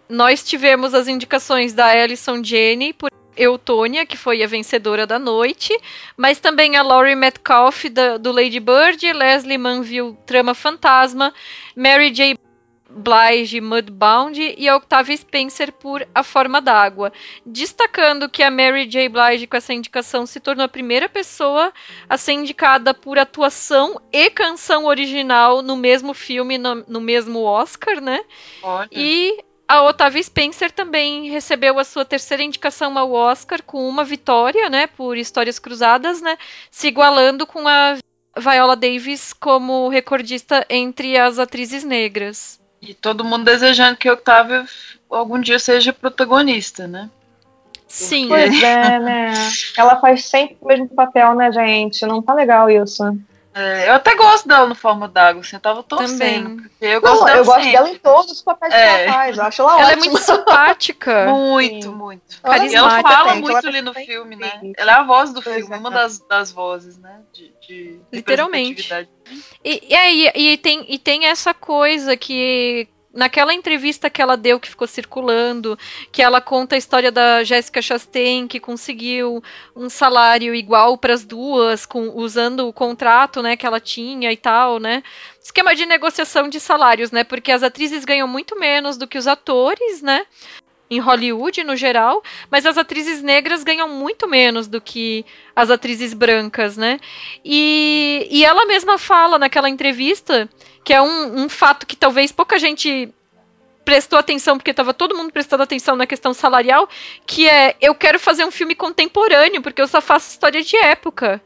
Nós tivemos as indicações da Alison Janney por Eutônia, que foi a vencedora da noite, mas também a Laurie Metcalf da- do Lady Bird, Leslie Manville, Trama Fantasma, Mary J. Blige, Mudbound e a Octavia Spencer por A Forma d'Água. Destacando que a Mary J. Blige, com essa indicação, se tornou a primeira pessoa a ser indicada por atuação e canção original no mesmo filme, no, no mesmo Oscar, né? Olha. E a Otávia Spencer também recebeu a sua terceira indicação ao Oscar com uma vitória, né, por Histórias Cruzadas, né, se igualando com a Viola Davis como recordista entre as atrizes negras. E todo mundo desejando que Octavia algum dia seja protagonista, né? Sim. Pois *laughs* é, né? Ela faz sempre o mesmo papel, né, gente? Não tá legal isso. É, eu até gosto dela no Forma d'Água, assim, eu tava torcendo. Eu gosto Não, dela eu gosto dela em todos os papéis que É. ela faz. Eu acho ela, Ela é ótima. muito simpática. *laughs* Muito, Sim. muito. Ela é E ela carismática, fala gente, muito ela ali no tem filme, né? sim. Ela é a voz do Pois filme, é. uma das, das vozes, né? De, de Literalmente. E, e, aí, e, tem, e tem essa coisa que naquela entrevista que ela deu, que ficou circulando, que ela conta a história da Jéssica Chastain, que conseguiu um salário igual para as duas, com, usando o contrato né, que ela tinha e tal, né? Esquema de negociação de salários, né? Porque as atrizes ganham muito menos do que os atores, né? Em Hollywood, no geral, mas as atrizes negras ganham muito menos do que as atrizes brancas, né? E, e ela mesma fala naquela entrevista que é um, um fato que talvez pouca gente prestou atenção, porque estava todo mundo prestando atenção na questão salarial, que é eu quero fazer um filme contemporâneo, porque eu só faço história de época.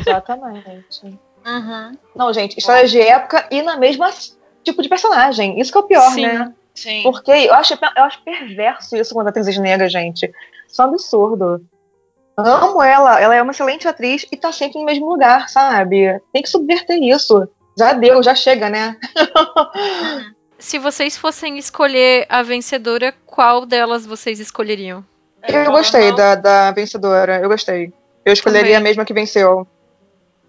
Exatamente. Uhum. Não, gente, histórias de época e na mesma tipo de personagem. Isso que é o pior, Sim. né? Sim. Porque eu acho, eu acho perverso isso quando atrizes negras, gente. Isso é um absurdo. Amo ela, ela é uma excelente atriz e tá sempre no mesmo lugar, sabe? Tem que subverter isso. Já deu, já chega, né? *laughs* se vocês fossem escolher a vencedora, qual delas vocês escolheriam? Eu gostei da, da vencedora, eu gostei. Eu escolheria Também. a mesma que venceu.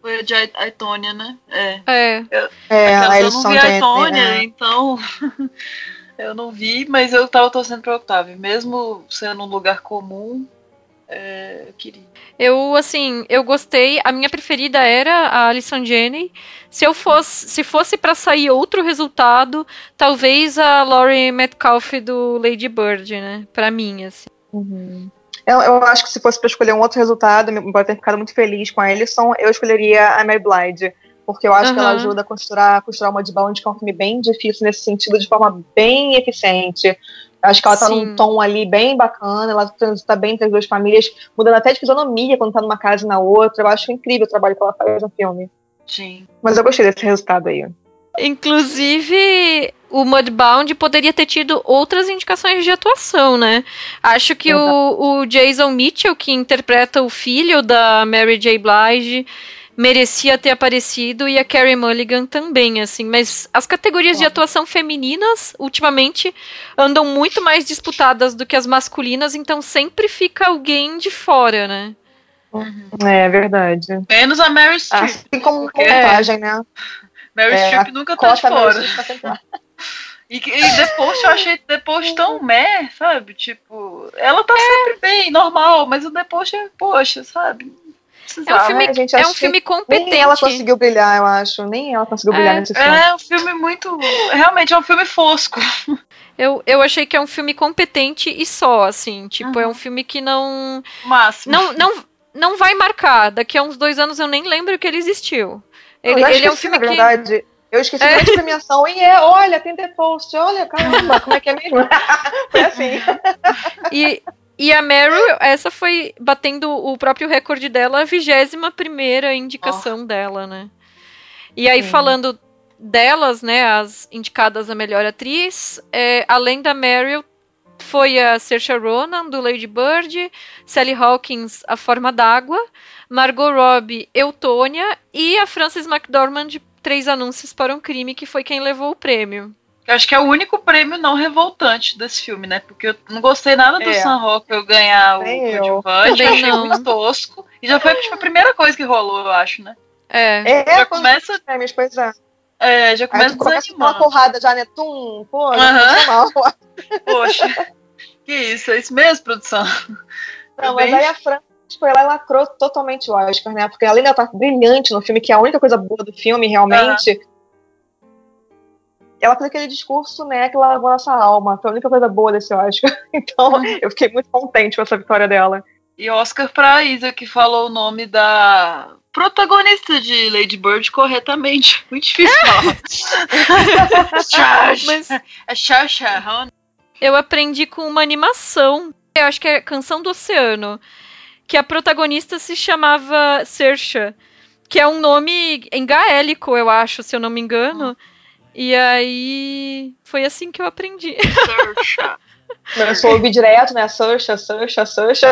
Foi a de Ai- Aitonia, né? É. É. Eu, É, a eu não vi de a Aitonia, é. então. *laughs* eu não vi, mas eu tava torcendo pra Octavia. Mesmo sendo um lugar comum, é, eu queria. Eu, assim, eu gostei. A minha preferida era a Alison Janney. Se eu fosse, se fosse para sair outro resultado, talvez a Laurie Metcalf do Lady Bird, né? Pra mim, assim. Eu, eu acho que se fosse pra escolher um outro resultado, embora ter ficado muito feliz com a Ellison, eu escolheria a Mary Blige. Porque eu acho que ela ajuda a costurar, costurar uma de é um filme bem difícil nesse sentido, de forma bem eficiente. Acho que ela tá Sim. num tom ali bem bacana, ela transita bem entre as duas famílias, mudando até de fisionomia quando tá numa casa e na outra. Eu acho incrível o trabalho que ela faz no filme. Sim. Mas eu gostei desse resultado aí. Inclusive, o Mudbound poderia ter tido outras indicações de atuação, né? Acho que o, o Jason Mitchell, que interpreta o filho da Mary J. Blige, merecia ter aparecido e a Carey Mulligan também, assim. Mas as categorias de atuação femininas, ultimamente, andam muito mais disputadas do que as masculinas, então sempre fica alguém de fora, né? É verdade. Menos a Mary Streep. Assim como contagem, né? Mary É, Streep nunca tá de fora. Tá. *laughs* E, e depois eu achei depois tão meh, sabe? Tipo, ela tá sempre bem, normal, mas o depois é, poxa, sabe? Não É um precisava. filme, É, gente, é um que filme competente. Nem ela conseguiu brilhar, eu acho. Nem ela conseguiu brilhar É, nesse filme. É um filme muito. Realmente é um filme fosco. *laughs* Eu, eu achei que é um filme competente e só, assim. Tipo, é um filme que não. Máximo. Não, não, não vai marcar. Daqui a uns dois anos eu nem lembro que ele existiu. Ele, eu ele é um filme na que. verdade. Eu esqueci É. de premiação. E é, olha, tem The Post. Olha, caramba, como é que é mesmo? *laughs* Foi assim. E, e a Meryl, essa foi batendo o próprio recorde dela, a vigésima primeira indicação dela, né? E aí, Sim. falando delas, né, as indicadas a melhor atriz, é, além da Meryl, foi a Saoirse Ronan, do Lady Bird, Sally Hawkins, A Forma d'Água, Margot Robbie, Eutônia, e a Frances McDormand, Três Anúncios para um Crime, que foi quem levou o prêmio. Eu acho que é o único prêmio não revoltante desse filme, né? Porque eu não gostei nada do É. Sam Rockwell ganhar o Nem eu. coadjuvante, eu achei não. muito tosco. E já foi tipo, a primeira coisa que rolou, eu acho, né? É. É, Já começa- os prêmios, pois é. É, já começa com uma porrada já, né? Tum, pô, Aham. foi mal. Poxa, que isso, é isso mesmo, produção? Não, mas Bem- aí a Fran foi lá e lacrou totalmente o Oscar, né? Porque além dela estar brilhante no filme, que é a única coisa boa do filme, realmente, ela fez aquele discurso, né, que lavou nossa alma. Foi a única coisa boa desse Oscar. *laughs* Então, eu fiquei muito contente com essa vitória dela. E Oscar pra Isa, que falou o nome da protagonista de Lady Bird corretamente. *laughs* Muito difícil falar. *laughs* Mas É Ronan. eu aprendi com uma animação. Eu acho que é Canção do Oceano. Que a protagonista se chamava Saoirse. Que é um nome em gaélico, eu acho, se eu não me engano. E aí. Foi assim que eu aprendi. Saoirse. *laughs* Eu só ouvi direto, né? Saoirse, Saoirse. Saoirse.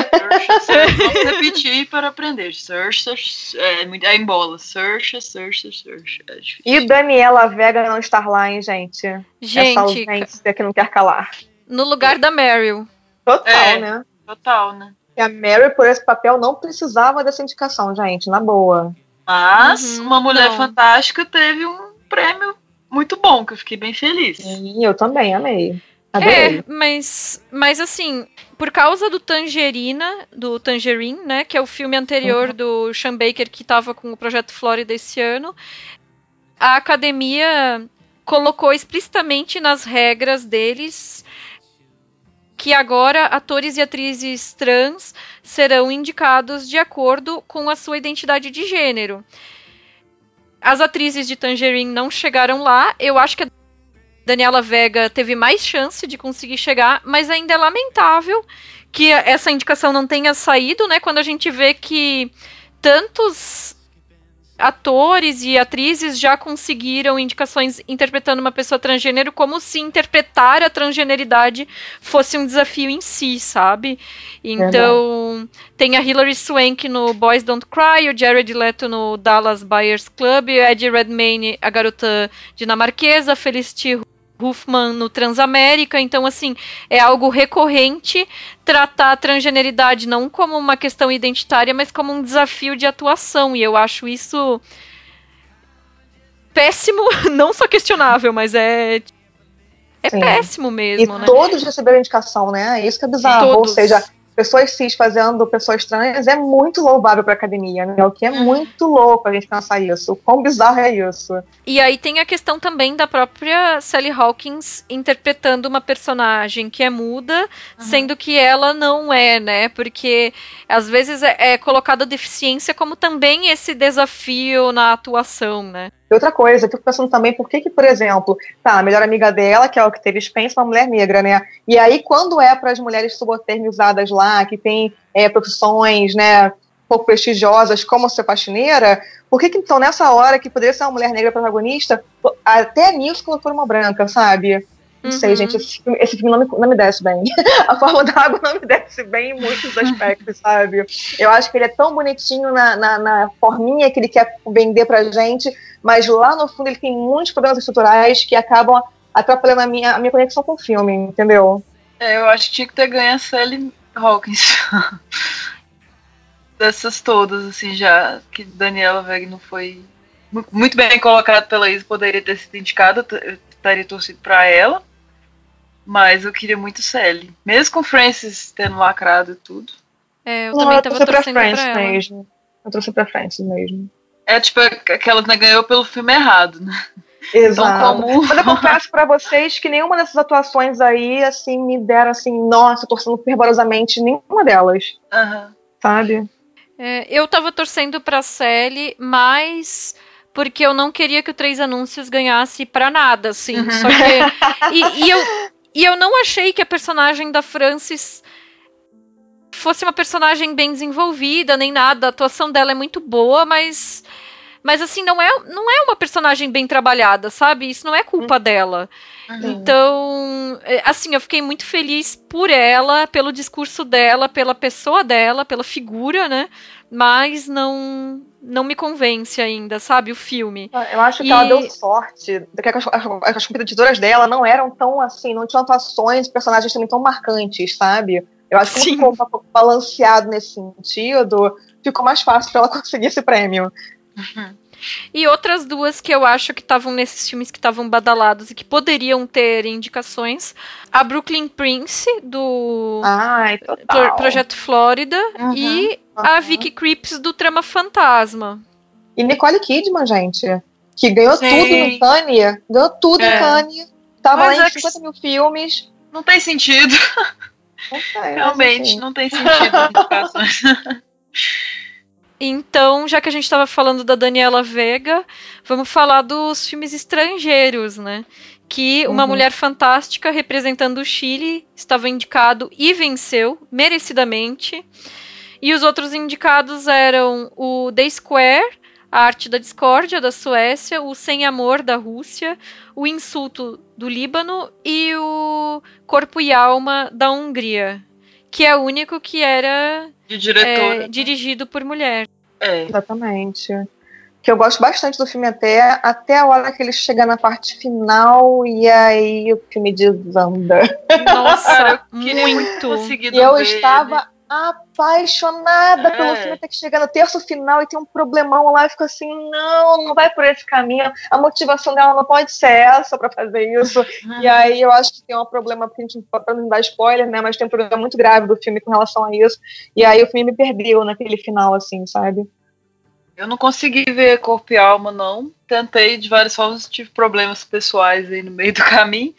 Vamos repetir para aprender. Saoirse. É, muito- é em bola. Saoirse, Saoirse. É difícil. E Daniela Vega não estar lá, hein, gente? Essa Gente, ausência que não quer calar. no lugar da Meryl. Total, É. né? Total, né? E a Mary, por esse papel, não precisava dessa indicação, gente, na boa. Mas Uhum, uma mulher não. fantástica teve um prêmio muito bom, que eu fiquei bem feliz. E eu também, amei. Adorei. É, mas, mas assim, por causa do Tangerina, do Tangerine, né, que é o filme anterior Uhum. do Sean Baker que estava com o projeto Flórida esse ano, a academia colocou explicitamente nas regras deles que agora atores e atrizes trans serão indicados de acordo com a sua identidade de gênero. As atrizes de Tangerine não chegaram lá. Eu acho que a Daniela Vega teve mais chance de conseguir chegar, mas ainda é lamentável que essa indicação não tenha saído, né? Quando a gente vê que tantos atores e atrizes já conseguiram indicações interpretando uma pessoa transgênero, como se interpretar a transgeneridade fosse um desafio em si, sabe? Então, tem a Hilary Swank no Boys Don't Cry, o Jared Leto no Dallas Buyers Club, o Eddie Redmayne, a garota dinamarquesa, Felicity Huffman no Transamérica, então assim, é algo recorrente tratar a transgeneridade não como uma questão identitária, mas como um desafio de atuação, e eu acho isso péssimo, *laughs* não só questionável, mas é é Sim. péssimo mesmo, e né? todos receberam indicação, né? Isso que é bizarro. Todos. Ou seja, pessoas cis fazendo pessoas trans é muito louvável pra academia, né? O que é Uhum. muito louco a gente pensar isso. O quão bizarro é isso. E aí tem a questão também da própria Sally Hawkins interpretando uma personagem que é muda, sendo que ela não é, né? Porque às vezes é, é colocada a deficiência como também esse desafio na atuação, né? E outra coisa, eu fico pensando também por que, que, por exemplo, tá, a melhor amiga dela, que é o que teve Spence, uma mulher negra, né? E aí, quando é para as mulheres subalternizadas lá, que tem é, profissões, né, pouco prestigiosas, como ser faxineira, por que, que então, nessa hora que poderia ser uma mulher negra protagonista, até nisso colocou uma branca, sabe? Não sei, Uhum. gente, esse filme, esse filme não, me, não me desce bem. *laughs* A forma da água não me desce bem em muitos aspectos, sabe? Eu acho que ele é tão bonitinho na, na, na forminha que ele quer vender pra gente, mas lá no fundo ele tem muitos problemas estruturais que acabam atrapalhando a minha, a minha conexão com o filme, entendeu? É, eu acho que tinha que ter ganho a Sally Hawkins. *laughs* Dessas todas, assim, já que Daniela Veg não foi mu- muito bem colocado pela Isa, poderia ter sido indicada, eu estaria torcido pra ela. Mas eu queria muito Sally. Mesmo com Francis tendo lacrado e tudo. É, eu Não, também eu tava trouxe pra torcendo Francis pra ela. mesmo. Eu trouxe pra Francis mesmo. É tipo aquela que ganhou pelo filme errado, né? Exato. Então, como- Mas eu confesso pra vocês que nenhuma dessas atuações aí, assim, me deram assim, nossa, torcendo fervorosamente nenhuma delas, Aham. sabe? É, eu tava torcendo pra Sally, mas porque eu não queria que o Três Anúncios ganhasse pra nada, assim. Uhum. Só que. *laughs* E, e eu, e eu não achei que a personagem da Frances fosse uma personagem bem desenvolvida, nem nada. A atuação dela é muito boa, mas. Mas assim, não é, não é uma personagem bem trabalhada, sabe? Isso não é culpa dela. Então, é, assim, eu fiquei muito feliz por ela, pelo discurso dela, pela pessoa dela, pela figura, né? Mas não não me convence ainda, sabe, o filme. Eu acho que E- ela deu sorte, que as, as, as competidoras dela não eram tão assim, não tinham atuações, personagens também tão marcantes, sabe? Eu acho que Sim. como ficou um pouco balanceado nesse sentido, ficou mais fácil pra ela *laughs* conseguir esse prêmio. E outras duas que eu acho que estavam nesses filmes que estavam badalados e que poderiam ter indicações. A Brooklyn Prince, do Ai, Pro-. Projeto Flórida, Uhum, e a uhum. Vicky Creeps, do Trama Fantasma. E Nicole Kidman, gente, que ganhou Sim. tudo no Cannes, ganhou tudo É. no Cannes, tava Mas lá em que- 50 mil filmes. Não tem sentido. Não Realmente, enfim. não tem sentido. *laughs* Então, já que a gente estava falando da Daniela Vega, vamos falar dos filmes estrangeiros, né? Que Uma Uhum. Mulher Fantástica, representando o Chile, estava indicado e venceu, merecidamente. E os outros indicados eram o The Square, A Arte da Discórdia, da Suécia, o Sem Amor, da Rússia, o Insulto, do Líbano e o Corpo e Alma, da Hungria. Que é o único que era De diretora. é, dirigido por mulher. É. Exatamente. Que eu gosto bastante do filme até, até a hora que ele chega na parte final e aí o filme desanda. Nossa, Cara, eu queria muito muito. conseguido E eu ver estava apaixonada pelo É. filme até que chega no terço final e tem um problemão lá e fico assim, não, não vai por esse caminho. A motivação dela não pode ser essa pra fazer isso. *laughs* E aí eu acho que tem um problema, porque a gente não pode não dar spoiler, né? Mas tem um problema muito grave do filme com relação a isso. E aí o filme me perdeu naquele final, assim, sabe? Eu não consegui ver corpo e alma, não. Tentei de várias formas, tive problemas pessoais aí no meio do *laughs* caminho.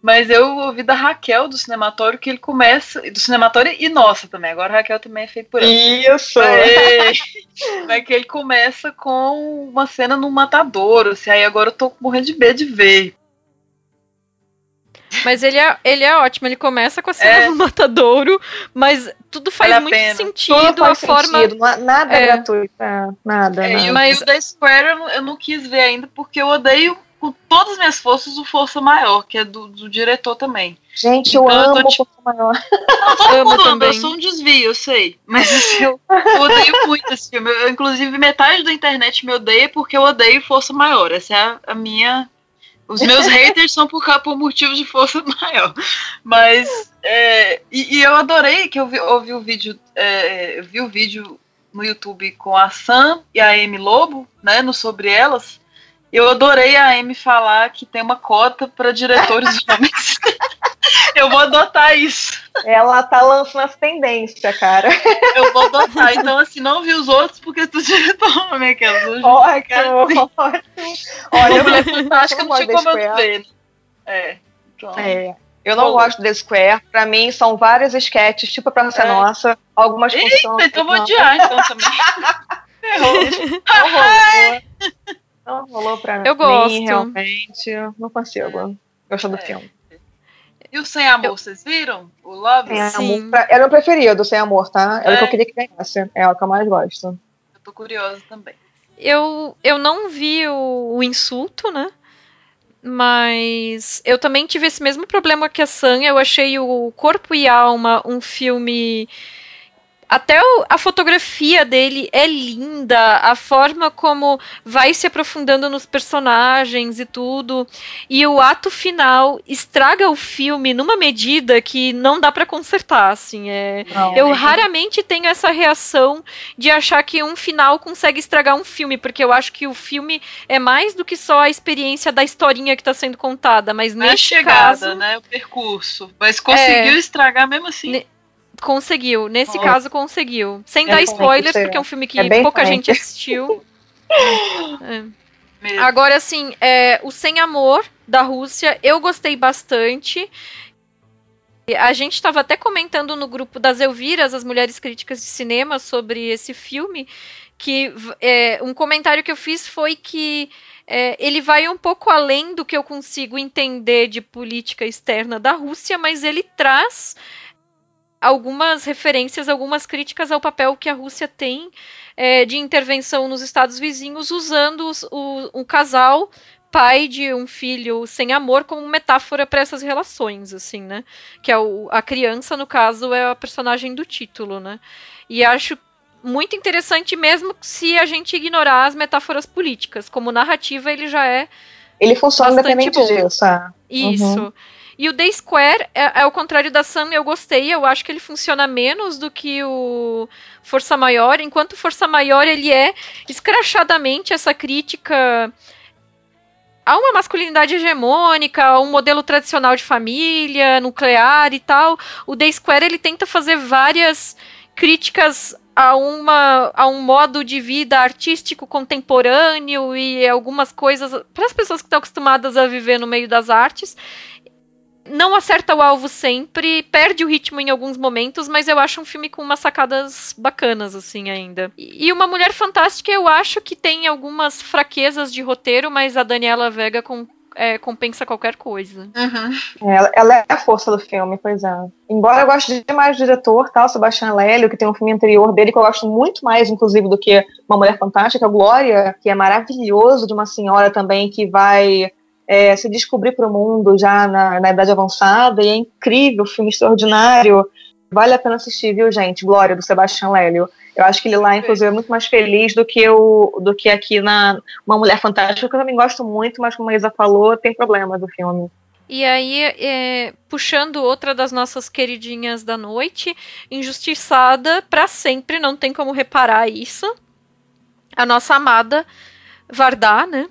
Mas eu ouvi da Raquel do Cinematório que ele começa. Do Cinematório e nossa também. Agora a Raquel também é feito por ela. Isso! É, é *laughs* que ele começa com uma cena no matadouro. Assim, aí agora eu tô morrendo de medo de ver. Mas ele é, ele é ótimo. Ele começa com a cena É. do matadouro, mas tudo faz Vale muito pena. sentido. Tudo faz a forma. sentido, nada É. gratuito, é, nada, É, nada. e o- Mas- o da Square eu não, eu não quis ver ainda porque eu odeio com todas as minhas forças o Força Maior, que é do, do diretor também. Gente, eu Então, eu tô amo tipo- Força Maior. Não, todo Amo mundo ama, eu sou um desvio, eu sei. Mas assim, eu, eu *laughs* odeio muito esse filme. Eu, inclusive, metade da internet me odeia porque eu odeio Força Maior. Essa é a, a minha Os meus *laughs* haters são por, por motivos de força maior. Mas. É, e, e, eu adorei que eu vi, ouvi o vídeo. É, vi o vídeo no YouTube com a Sam e a Amy Lobo, né? No Sobre Elas. Eu adorei a Amy falar que tem uma cota para diretores homens. *laughs* eu vou adotar isso. Ela tá lançando as tendências, cara. Eu vou adotar. Então, assim, não vi os outros porque tu diretor homem, aquelas. *laughs* Ótimo, ótimo. Olha, eu, eu acho que não tinha como eu ver. Né? É. Então. É. Eu não Bom. gosto de Square. Pra mim, são vários sketches, tipo pra ser é. nossa. Algumas Eita, funcionam. Então vou odiar, então também. *laughs* Errou. Não rolou pra eu mim, gosto. realmente. Não consigo gostar do é. filme. E o Sem Amor, eu... vocês viram? O Love? Sem Sim. Amor, era o preferido, Sem Amor, tá? Era é. o que eu queria que ganhasse. É o que eu mais gosto. Eu tô curiosa também. Eu, eu não vi o, o insulto, né? Mas eu também tive esse mesmo problema que a Sam. Eu achei o Corpo e Alma um filme até a fotografia dele é linda, a forma como vai se aprofundando nos personagens e tudo. E o ato final estraga o filme numa medida que não dá para consertar, assim. É, não, eu é. raramente tenho essa reação de achar que um final consegue estragar um filme, porque eu acho que o filme é mais do que só a experiência da historinha que está sendo contada, mas nesse a chegada, caso, né, o percurso, mas conseguiu é, estragar mesmo assim. Conseguiu. Nesse oh. caso, conseguiu. Sem é dar spoilers, porque é um filme que é pouca gente assistiu. *laughs* é. Agora, assim, é, o Sem Amor, da Rússia, eu gostei bastante. A gente estava até comentando no grupo das Elviras, as mulheres críticas de cinema, sobre esse filme, que é, um comentário que eu fiz foi que é, ele vai um pouco além do que eu consigo entender de política externa da Rússia, mas ele traz algumas referências, algumas críticas ao papel que a Rússia tem é, de intervenção nos estados vizinhos, usando os, o, um casal pai de um filho sem amor como metáfora para essas relações, assim, né? Que é o, a criança, no caso, é a personagem do título, né? E acho muito interessante mesmo se a gente ignorar as metáforas políticas. Como narrativa, ele já é. Ele funciona independente disso. É. Isso. Uhum. E o The Square é, é ao contrário da Sam, eu gostei. Eu acho que ele funciona menos do que o Força Maior, enquanto Força Maior ele é escrachadamente essa crítica a uma masculinidade hegemônica, a um modelo tradicional de família, nuclear e tal. O The Square ele tenta fazer várias críticas a, uma, a um modo de vida artístico contemporâneo e algumas coisas para as pessoas que estão acostumadas a viver no meio das artes não acerta o alvo sempre, perde o ritmo em alguns momentos, mas eu acho um filme com umas sacadas bacanas, assim, ainda. E Uma Mulher Fantástica, eu acho que tem algumas fraquezas de roteiro, mas a Daniela Vega com, é, compensa qualquer coisa. Uhum. Ela, ela, é a força do filme, pois é. Embora eu goste demais do diretor, tal, Sebastião Lélio, que tem um filme anterior dele que eu gosto muito mais, inclusive, do que Uma Mulher Fantástica, Glória, que é maravilhoso, de uma senhora também que vai é, se descobrir para o mundo já na, na, idade avançada, e é incrível, filme extraordinário. Vale a pena assistir, viu, gente? Glória, do Sebastião Lélio. Eu acho que ele lá, inclusive, é muito mais feliz do que, o, do que aqui na Uma Mulher Fantástica, que eu também gosto muito, mas como a Isa falou, tem problemas do filme. E aí, é, puxando outra das nossas queridinhas da noite, injustiçada para sempre, não tem como reparar isso. A nossa amada Vardar, né?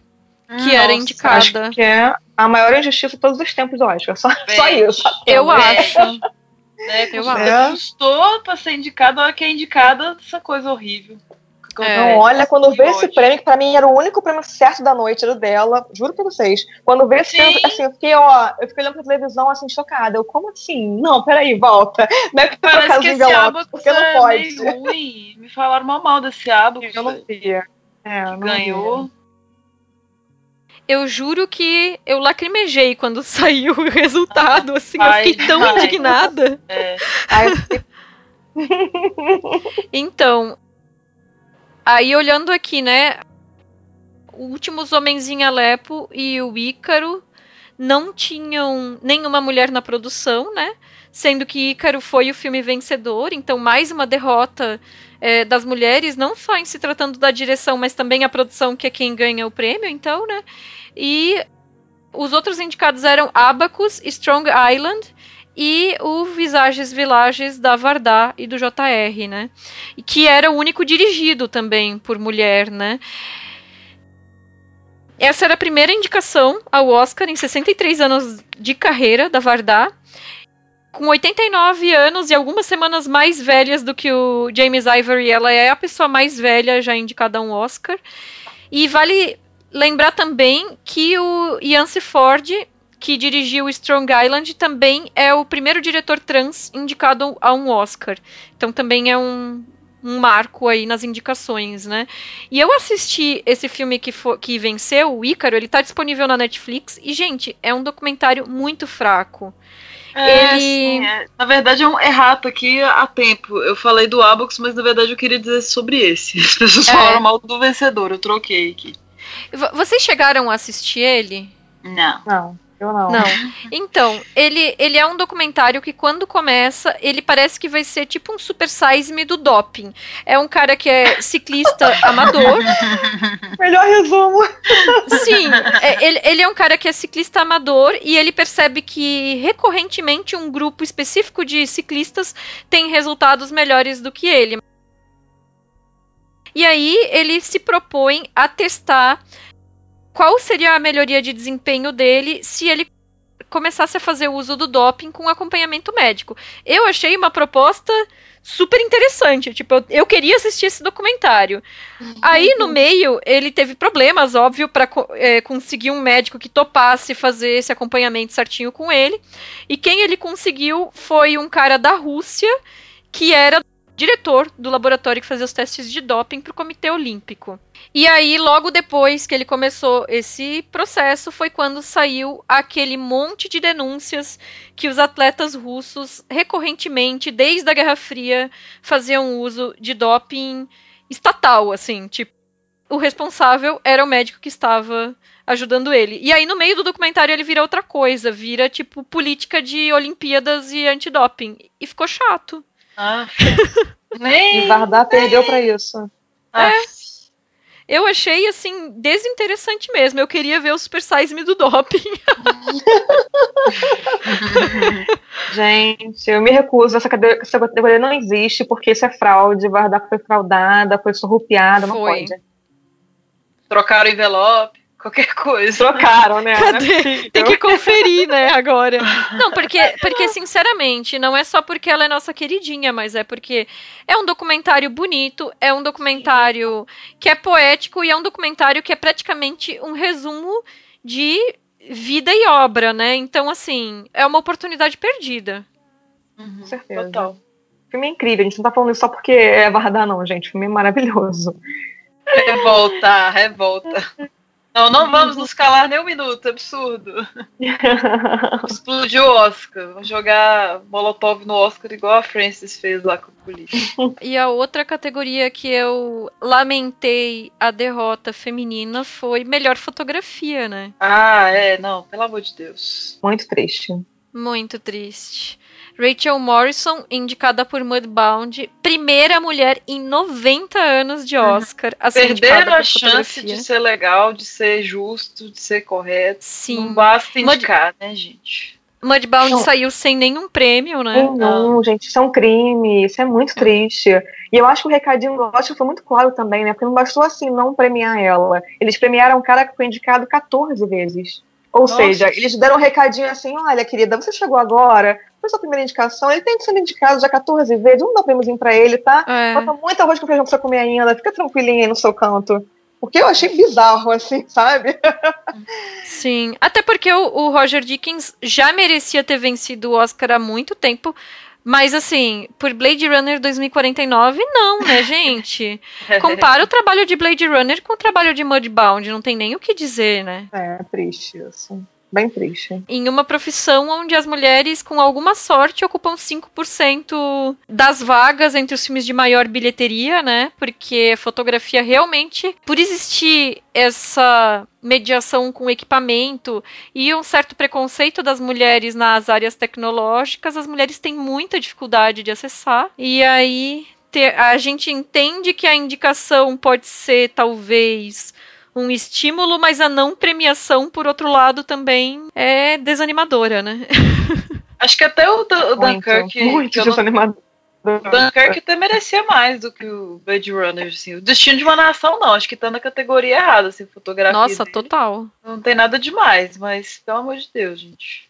Que era indicada. que é a maior injustiça de todos os tempos do Oscar. Só, só isso. Eu acho. É, eu acho. Custou pra ser indicada, a hora que é indicada, essa coisa horrível. É, não, olha, quando vê esse prêmio, que pra mim era o único prêmio certo da noite, era dela, juro pra vocês. Quando vê esse prêmio, assim, eu fiquei, ó, eu fiquei olhando pra televisão, assim, chocada. Eu, como assim? Não, peraí, volta. Não é que Parece que esse porque não é pode. ruim. Me falaram mal mal desse abo. Eu não via. É, não ganhou. Via eu juro que eu lacrimejei quando *laughs* saiu o resultado, assim, ai, eu fiquei tão ai, indignada. É. Ai, *laughs* então, aí olhando aqui, né, Últimos Homens em Alepo e o Ícaro não tinham nenhuma mulher na produção, né? Sendo que Ícaro foi o filme vencedor, então mais uma derrota é, das mulheres, não só em se tratando da direção, mas também a produção, que é quem ganha o prêmio, então, né? E Os outros indicados eram Abacus, Strong Island e o Visages Villages da Vardar e do JR, né? Que era o único dirigido também por mulher, né? Essa era a primeira indicação ao Oscar em 63 anos de carreira da Vardar. Com 89 anos e algumas semanas mais velhas do que o James Ivory, ela é a pessoa mais velha já indicada a um Oscar. E vale lembrar também que o Yancey Ford, que dirigiu Strong Island, também é o primeiro diretor trans indicado a um Oscar. Então também é um, um marco aí nas indicações, né? E eu assisti esse filme que, que venceu, o Ícaro, ele tá disponível na Netflix, e, gente, é um documentário muito fraco. É, ele... Sim, é. Na verdade, é um errato aqui há tempo. Eu falei do Abox, mas na verdade eu queria dizer sobre esse. *laughs* As pessoas é. falaram mal do vencedor, eu troquei aqui. Vocês chegaram a assistir ele? Não. Não. Eu não. Não. *laughs* Então, ele, ele é um documentário que quando começa, ele parece que vai ser tipo um super size me do doping. É um cara que é ciclista *laughs* amador. Melhor resumo. *laughs* Sim, é, ele, ele é um cara que é ciclista amador e ele percebe que recorrentemente um grupo específico de ciclistas tem resultados melhores do que ele. E aí ele se propõe a testar qual seria a melhoria de desempenho dele se ele começasse a fazer uso do doping com acompanhamento médico. Eu achei uma proposta super interessante. Tipo, eu, eu queria assistir esse documentário. Aí, no meio, ele teve problemas, óbvio, para é, conseguir um médico que topasse fazer esse acompanhamento certinho com ele. E quem ele conseguiu foi um cara da Rússia que era diretor do laboratório que fazia os testes de doping para o Comitê Olímpico. E aí, logo depois que ele começou esse processo, foi quando saiu aquele monte de denúncias que os atletas russos, recorrentemente, desde a Guerra Fria, faziam uso de doping estatal, assim, tipo, o responsável era o médico que estava ajudando ele. E aí, no meio do documentário, ele vira outra coisa, vira, tipo, política de Olimpíadas e antidoping. E ficou chato. Ah. nem, *laughs* e Vardar perdeu para isso. É. Eu achei, assim, desinteressante mesmo. Eu queria ver o Super Size Me do doping. *laughs* Gente, eu me recuso. Essa categoria, essa categoria não existe porque isso é fraude. Vardar foi fraudada, foi surrupiada, não foi. pode. Trocaram envelope qualquer coisa. Trocaram, né? *laughs* Cadê? Tem que conferir, né, agora. Não, porque, porque, sinceramente, não é só porque ela é nossa queridinha, mas é porque é um documentário bonito, é um documentário que é poético e é um documentário que é praticamente um resumo de vida e obra, né? Então, assim, é uma oportunidade perdida. Uhum, Com certeza. Total. O filme é incrível, a gente não tá falando isso só porque é Vardar, não, gente. O filme é maravilhoso. Revolta, revolta. *laughs* Não, não vamos nos calar nem um minuto, absurdo. *laughs* Explodiu o Oscar. Vamos jogar Molotov no Oscar igual a Francis fez lá com o político. E a outra categoria que eu lamentei a derrota feminina foi melhor fotografia, né? Ah, é, não, pelo amor de Deus. Muito triste. Muito triste. Rachel Morrison, indicada por Mudbound, primeira mulher em 90 anos de Oscar a ser Perderam a chance de ser legal, de ser justo, de ser correto. Sim. Não basta indicar, Mud... né, gente? Mudbound não. saiu sem nenhum prêmio, né? Não, não, gente, isso é um crime, isso é muito triste. E eu acho que o recadinho do Oscar foi muito claro também, né? Porque não bastou assim não premiar ela. Eles premiaram um cara que foi indicado 14 vezes. Ou Nossa. seja, eles deram um recadinho assim: olha, querida, você chegou agora, foi sua primeira indicação, ele tem ser indicado já 14 vezes, vamos dar um prêmiozinho pra ele, tá? É. Falta muito arroz com feijão pra você comer ainda, fica tranquilinha aí no seu canto. Porque eu achei bizarro, assim, *laughs* sabe? Sim. Até porque o, o Roger Dickens já merecia ter vencido o Oscar há muito tempo. Mas, assim, por Blade Runner 2049, não, né, *laughs* gente? Compara o trabalho de Blade Runner com o trabalho de Mudbound, não tem nem o que dizer, né? É, triste isso. Bem triste. Em uma profissão onde as mulheres, com alguma sorte, ocupam 5% das vagas entre os filmes de maior bilheteria, né? Porque fotografia realmente, por existir essa mediação com equipamento e um certo preconceito das mulheres nas áreas tecnológicas, as mulheres têm muita dificuldade de acessar. E aí a gente entende que a indicação pode ser talvez um estímulo, mas a não premiação, por outro lado, também é desanimadora, né? *laughs* Acho que até o, o Dunkirk. Muito desanimador. O Dunkirk até merecia mais do que o Blade Runner, assim. O Destino de uma Nação, não. Acho que tá na categoria errada, assim, fotografia. Nossa, dele. total. Não tem nada demais, mas, pelo amor de Deus, gente.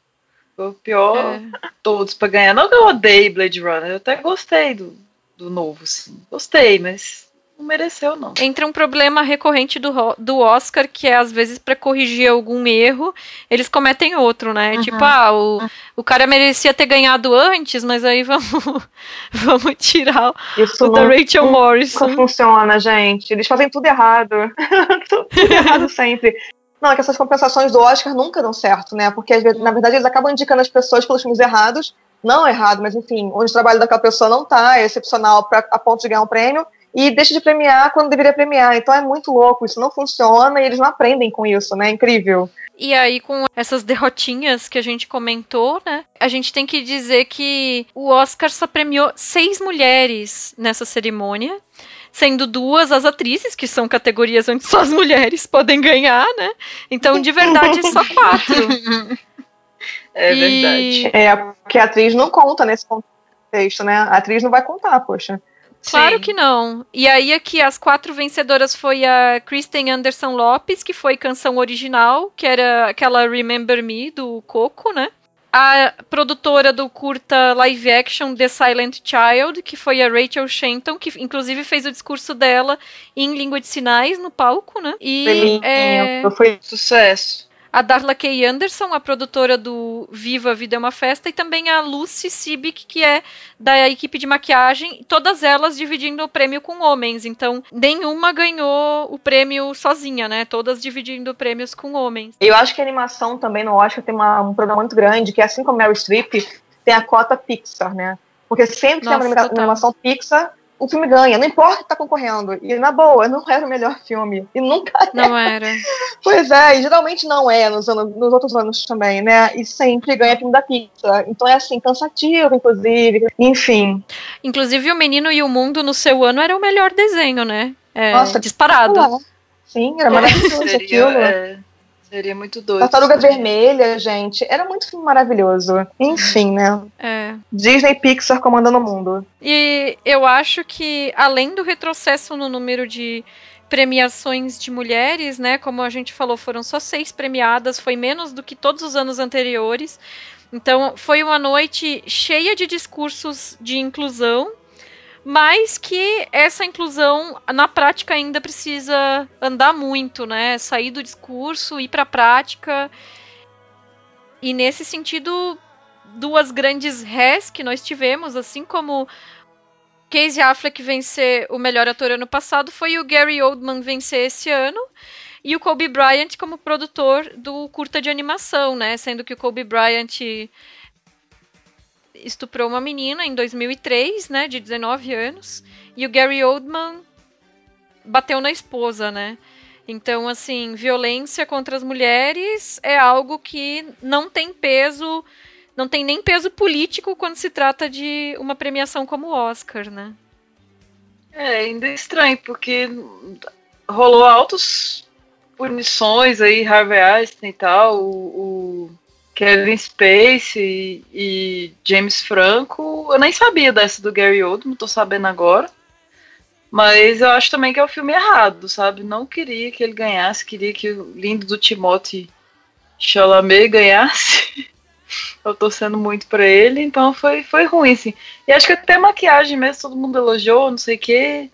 Foi o pior É. todos pra ganhar. Não que eu odeie Blade Runner, eu até gostei do, do novo, assim. Gostei, mas não mereceu, não. Entra um problema recorrente do, do Oscar, que é, às vezes, pra corrigir algum erro, eles cometem outro, né? Uhum. Tipo, ah, o, o cara merecia ter ganhado antes, mas aí vamos, *laughs* vamos tirar Isso o da não- Rachel nunca Morrison. funciona, gente. Eles fazem tudo errado. *laughs* tudo errado *laughs* sempre. Não, é que essas compensações do Oscar nunca dão certo, né? Porque, vezes, na verdade, eles acabam indicando as pessoas pelos filmes errados. Não errado, mas enfim, onde o trabalho daquela pessoa não tá, é excepcional pra, a ponto de ganhar um prêmio, e deixa de premiar quando deveria premiar. Então é muito louco, isso não funciona e eles não aprendem com isso, né? Incrível. E aí, com essas derrotinhas que a gente comentou, né? A gente tem que dizer que o Oscar só premiou seis mulheres nessa cerimônia. Sendo duas as atrizes, que são categorias onde só as mulheres podem ganhar, né? Então, de verdade, só *laughs* quatro. É E- verdade. É, porque a atriz não conta nesse contexto, né? A atriz não vai contar, poxa. Claro Sim. que não. E aí aqui as quatro vencedoras foi a Kristen Anderson Lopes, que foi canção original, que era aquela Remember Me do Coco, né? A produtora do curta live action The Silent Child, que foi a Rachel Shenton, que inclusive fez o discurso dela em língua de sinais no palco, né? E Foi é, lindo, foi Sucesso. A Darla Kay Anderson, a produtora do Viva a Vida é uma Festa, e também a Lucy Sibic, que é da equipe de maquiagem, todas elas dividindo o prêmio com homens. Então, nenhuma ganhou o prêmio sozinha, né? Todas dividindo prêmios com homens. Eu acho que a animação também no Oscar tem uma- um problema muito grande, que assim como Meryl Streep, tem a cota Pixar, né? Porque sempre que tem Nossa, uma animação Pixar, o filme ganha, não importa que tá concorrendo. E na boa, não era o melhor filme. E nunca é. *laughs* Não era. Pois é, e geralmente não é nos, anos- nos outros anos também, né? E sempre ganha filme da Pixar. Então é assim, cansativo, inclusive. Enfim. Inclusive, O Menino e o Mundo, no seu ano, era o melhor desenho, né? É, Nossa, disparado. Olá. Sim, era maravilhoso Seria, aquilo. é, seria muito doido. Tartaruga Vermelha, gente. Era muito filme maravilhoso. Enfim, né? É. Disney Pixar comandando o mundo. E eu acho que, além do retrocesso no número de premiações de mulheres, né? Como a gente falou, foram só seis premiadas, foi menos do que todos os anos anteriores. Então, foi uma noite cheia de discursos de inclusão, mas que essa inclusão, na prática, ainda precisa andar muito, né? Sair do discurso, ir para a prática. E nesse sentido, duas grandes rés que nós tivemos, assim como Casey Affleck vencer o melhor ator ano passado, foi o Gary Oldman vencer esse ano. E o Kobe Bryant como produtor do curta de animação, né? Sendo que o Kobe Bryant estuprou uma menina em 2003, né? De 19 anos. E o Gary Oldman bateu na esposa, né? Então, assim, violência contra as mulheres é algo que não tem peso, não tem nem peso político quando se trata de uma premiação como o Oscar, né? É, ainda é estranho, porque rolou altas punições aí, Harvey Einstein e tal, o, o Kevin Spacey e, James Franco. Eu nem sabia dessa do Gary Oldman, tô sabendo agora. Mas eu acho também que é o filme errado, sabe? Não queria que ele ganhasse, queria que o lindo do Timothy Chalamet ganhasse. *laughs* eu tô sendo muito pra ele, então foi, foi ruim, assim. E acho que até maquiagem mesmo, todo mundo elogiou, não sei o quê.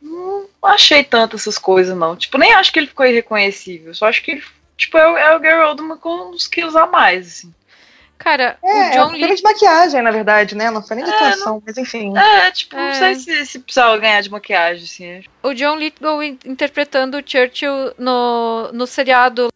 Não achei tanto essas coisas, não. Tipo, nem acho que ele ficou irreconhecível. Só acho que ele, tipo, é, o- é o Gary Oldman com uns quilos a mais, assim. Cara, É, o John teve Lee. de maquiagem, na verdade, né? Não foi nem de É, atuação, mas enfim. É, tipo, não É. sei se, se precisava ganhar de maquiagem, assim. O John Lithgow in- interpretando o Churchill no, no seriado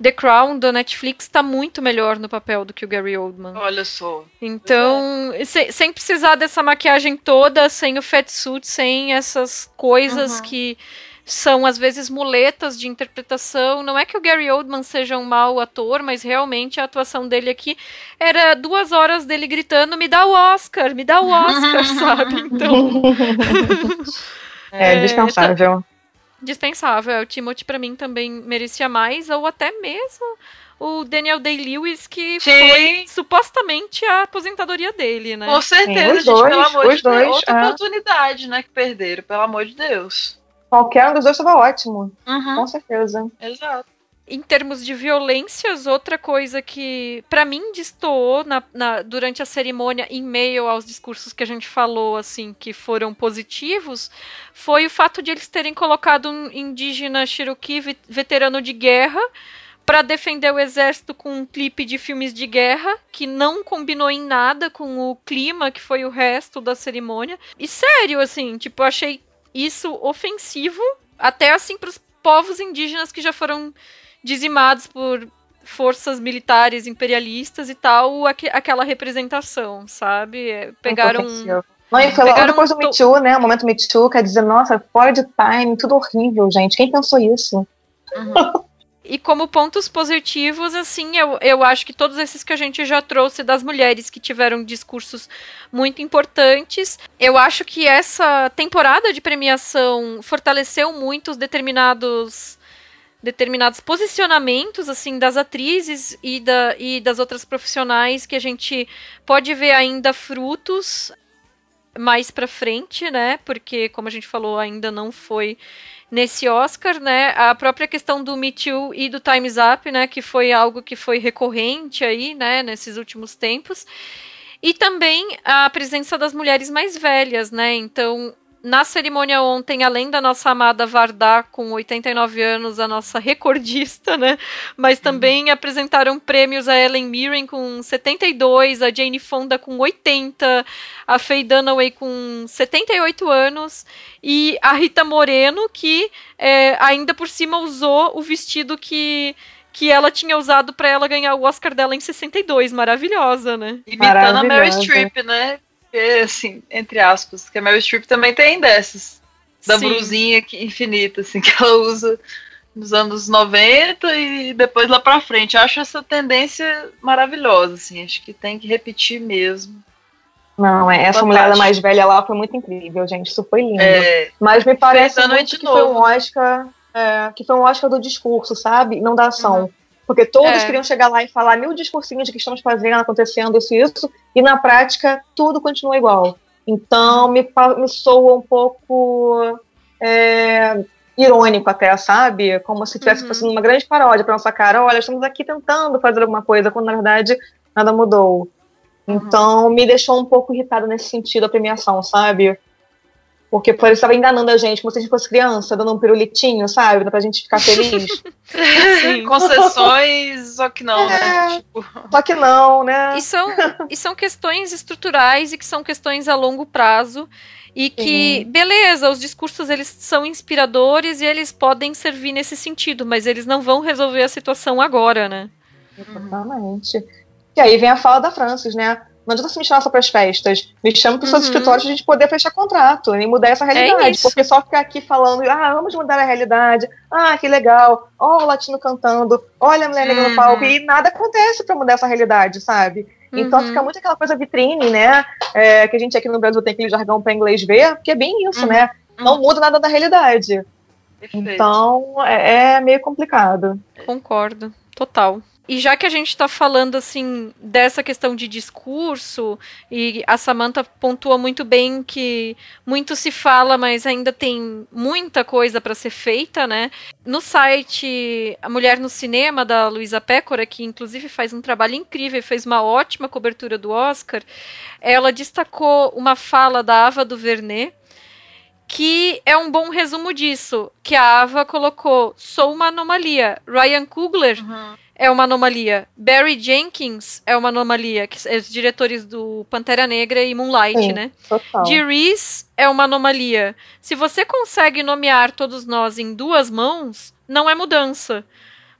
The Crown da Netflix tá muito melhor no papel do que o Gary Oldman. Olha só. Então, se- sem precisar dessa maquiagem toda, sem o fatsuit, sem essas coisas Uhum. que são às vezes muletas de interpretação. Não é que o Gary Oldman seja um mau ator, mas realmente a atuação dele aqui era duas horas dele gritando: me dá o Oscar, me dá o Oscar, *laughs* sabe? Então. *laughs* É, dispensável. dispensável. O Timothy, para mim, também merecia mais, ou até mesmo o Daniel Day-Lewis, que Sim. foi supostamente a aposentadoria dele, né? Com certeza, Sim, gente, dois, pelo amor de dois, Deus. Outra é. oportunidade, né, que perderam, pelo amor de Deus. Qualquer um dos dois estava ótimo. Uhum. Com certeza. Exato. Em termos de violências, outra coisa que para mim destoou na, na, durante a cerimônia, em meio aos discursos que a gente falou, assim, que foram positivos, foi o fato de eles terem colocado um indígena Cherokee veterano de guerra para defender o exército com um clipe de filmes de guerra que não combinou em nada com o clima que foi o resto da cerimônia. E sério, assim, tipo, achei isso ofensivo até assim para os povos indígenas que já foram dizimados por forças militares imperialistas e tal, aqu aquela representação, sabe? É, pegaram. Não, e foi logo depois do Me Too, né? O momento Me Too, quer dizer, nossa, fora de time, tudo horrível, gente. Quem pensou isso? Uhum. *laughs* E como pontos positivos, assim, eu, eu acho que todos esses que a gente já trouxe das mulheres que tiveram discursos muito importantes, eu acho que essa temporada de premiação fortaleceu muito os determinados determinados posicionamentos assim das atrizes e, da, e das outras profissionais que a gente pode ver ainda frutos mais para frente, né? Porque como a gente falou, ainda não foi nesse Oscar, né? A própria questão do Me Too e do Time's Up, né? Que foi algo que foi recorrente aí, né? Nesses últimos tempos. E também a presença das mulheres mais velhas, né? Então, na cerimônia ontem, além da nossa amada Vardá, com 89 anos, a nossa recordista, né? Mas também uhum. apresentaram prêmios a Ellen Mirren com 72, a Jane Fonda com 80, a Faye Dunaway com 78 anos e a Rita Moreno, que é, ainda por cima usou o vestido que que ela tinha usado para ela ganhar o Oscar dela em 62, maravilhosa, né? Imitando a Mary Streep, né? Porque, assim, entre aspas, que a Meryl Streep também tem dessas. Da Sim. brusinha que, infinita, assim, *laughs* que ela usa nos anos 90 e depois lá pra frente. Eu acho essa tendência maravilhosa, assim, acho que tem que repetir mesmo. Não, é, essa mulher mais velha lá foi muito incrível, gente. Isso foi lindo. É, Mas me parece muito que novo. foi um Oscar. É, que foi um Oscar do discurso, sabe? Não da ação. Uhum. Porque todos é. queriam chegar lá e falar mil discursinhos de que estamos fazendo, acontecendo isso e isso, e na prática tudo continua igual. Então me, me soa um pouco é, irônico até, sabe? Como se estivesse uhum. fazendo uma grande paródia para nossa cara. Olha, estamos aqui tentando fazer alguma coisa, quando na verdade nada mudou. Uhum. Então me deixou um pouco irritada nesse sentido a premiação, sabe? Porque por ele estava enganando a gente, como se a gente fosse criança, dando um pirulitinho, sabe? Pra gente ficar feliz. *laughs* Sim, concessões, só que não, né? é, né? Tipo... Só que não, né? E são, e são questões estruturais e que são questões a longo prazo. E que, Sim. beleza, os discursos eles são inspiradores e eles podem servir nesse sentido, mas eles não vão resolver a situação agora, né? Exatamente. E aí vem a fala da Francis, né? Não adianta você me chamar só para as festas. Me chama para os uhum. seus escritórios para a gente poder fechar contrato e mudar essa realidade. É porque só ficar aqui falando, ah, vamos mudar a realidade. Ah, que legal. Ó, o latino cantando. Olha a mulher negra uhum. no palco. E nada acontece para mudar essa realidade, sabe? Então uhum. fica muito aquela coisa vitrine, né? É, que a gente aqui no Brasil tem aquele jargão para inglês ver, porque é bem isso, né? Uhum. Não muda nada da realidade. Perfeito. Então é, é meio complicado. Concordo, total. E já que a gente está falando assim dessa questão de discurso, e a Samantha pontua muito bem que muito se fala, mas ainda tem muita coisa para ser feita, né? No site A Mulher no Cinema, da Luísa Pécora, que inclusive faz um trabalho incrível, fez uma ótima cobertura do Oscar, ela destacou uma fala da Ava DuVernay, que é um bom resumo disso, que a Ava colocou, sou uma anomalia. Ryan Coogler uhum é uma anomalia. Barry Jenkins é uma anomalia, que é os diretores do Pantera Negra e Moonlight, Sim, né? Total. De Reese é uma anomalia. Se você consegue nomear todos nós em duas mãos, não é mudança.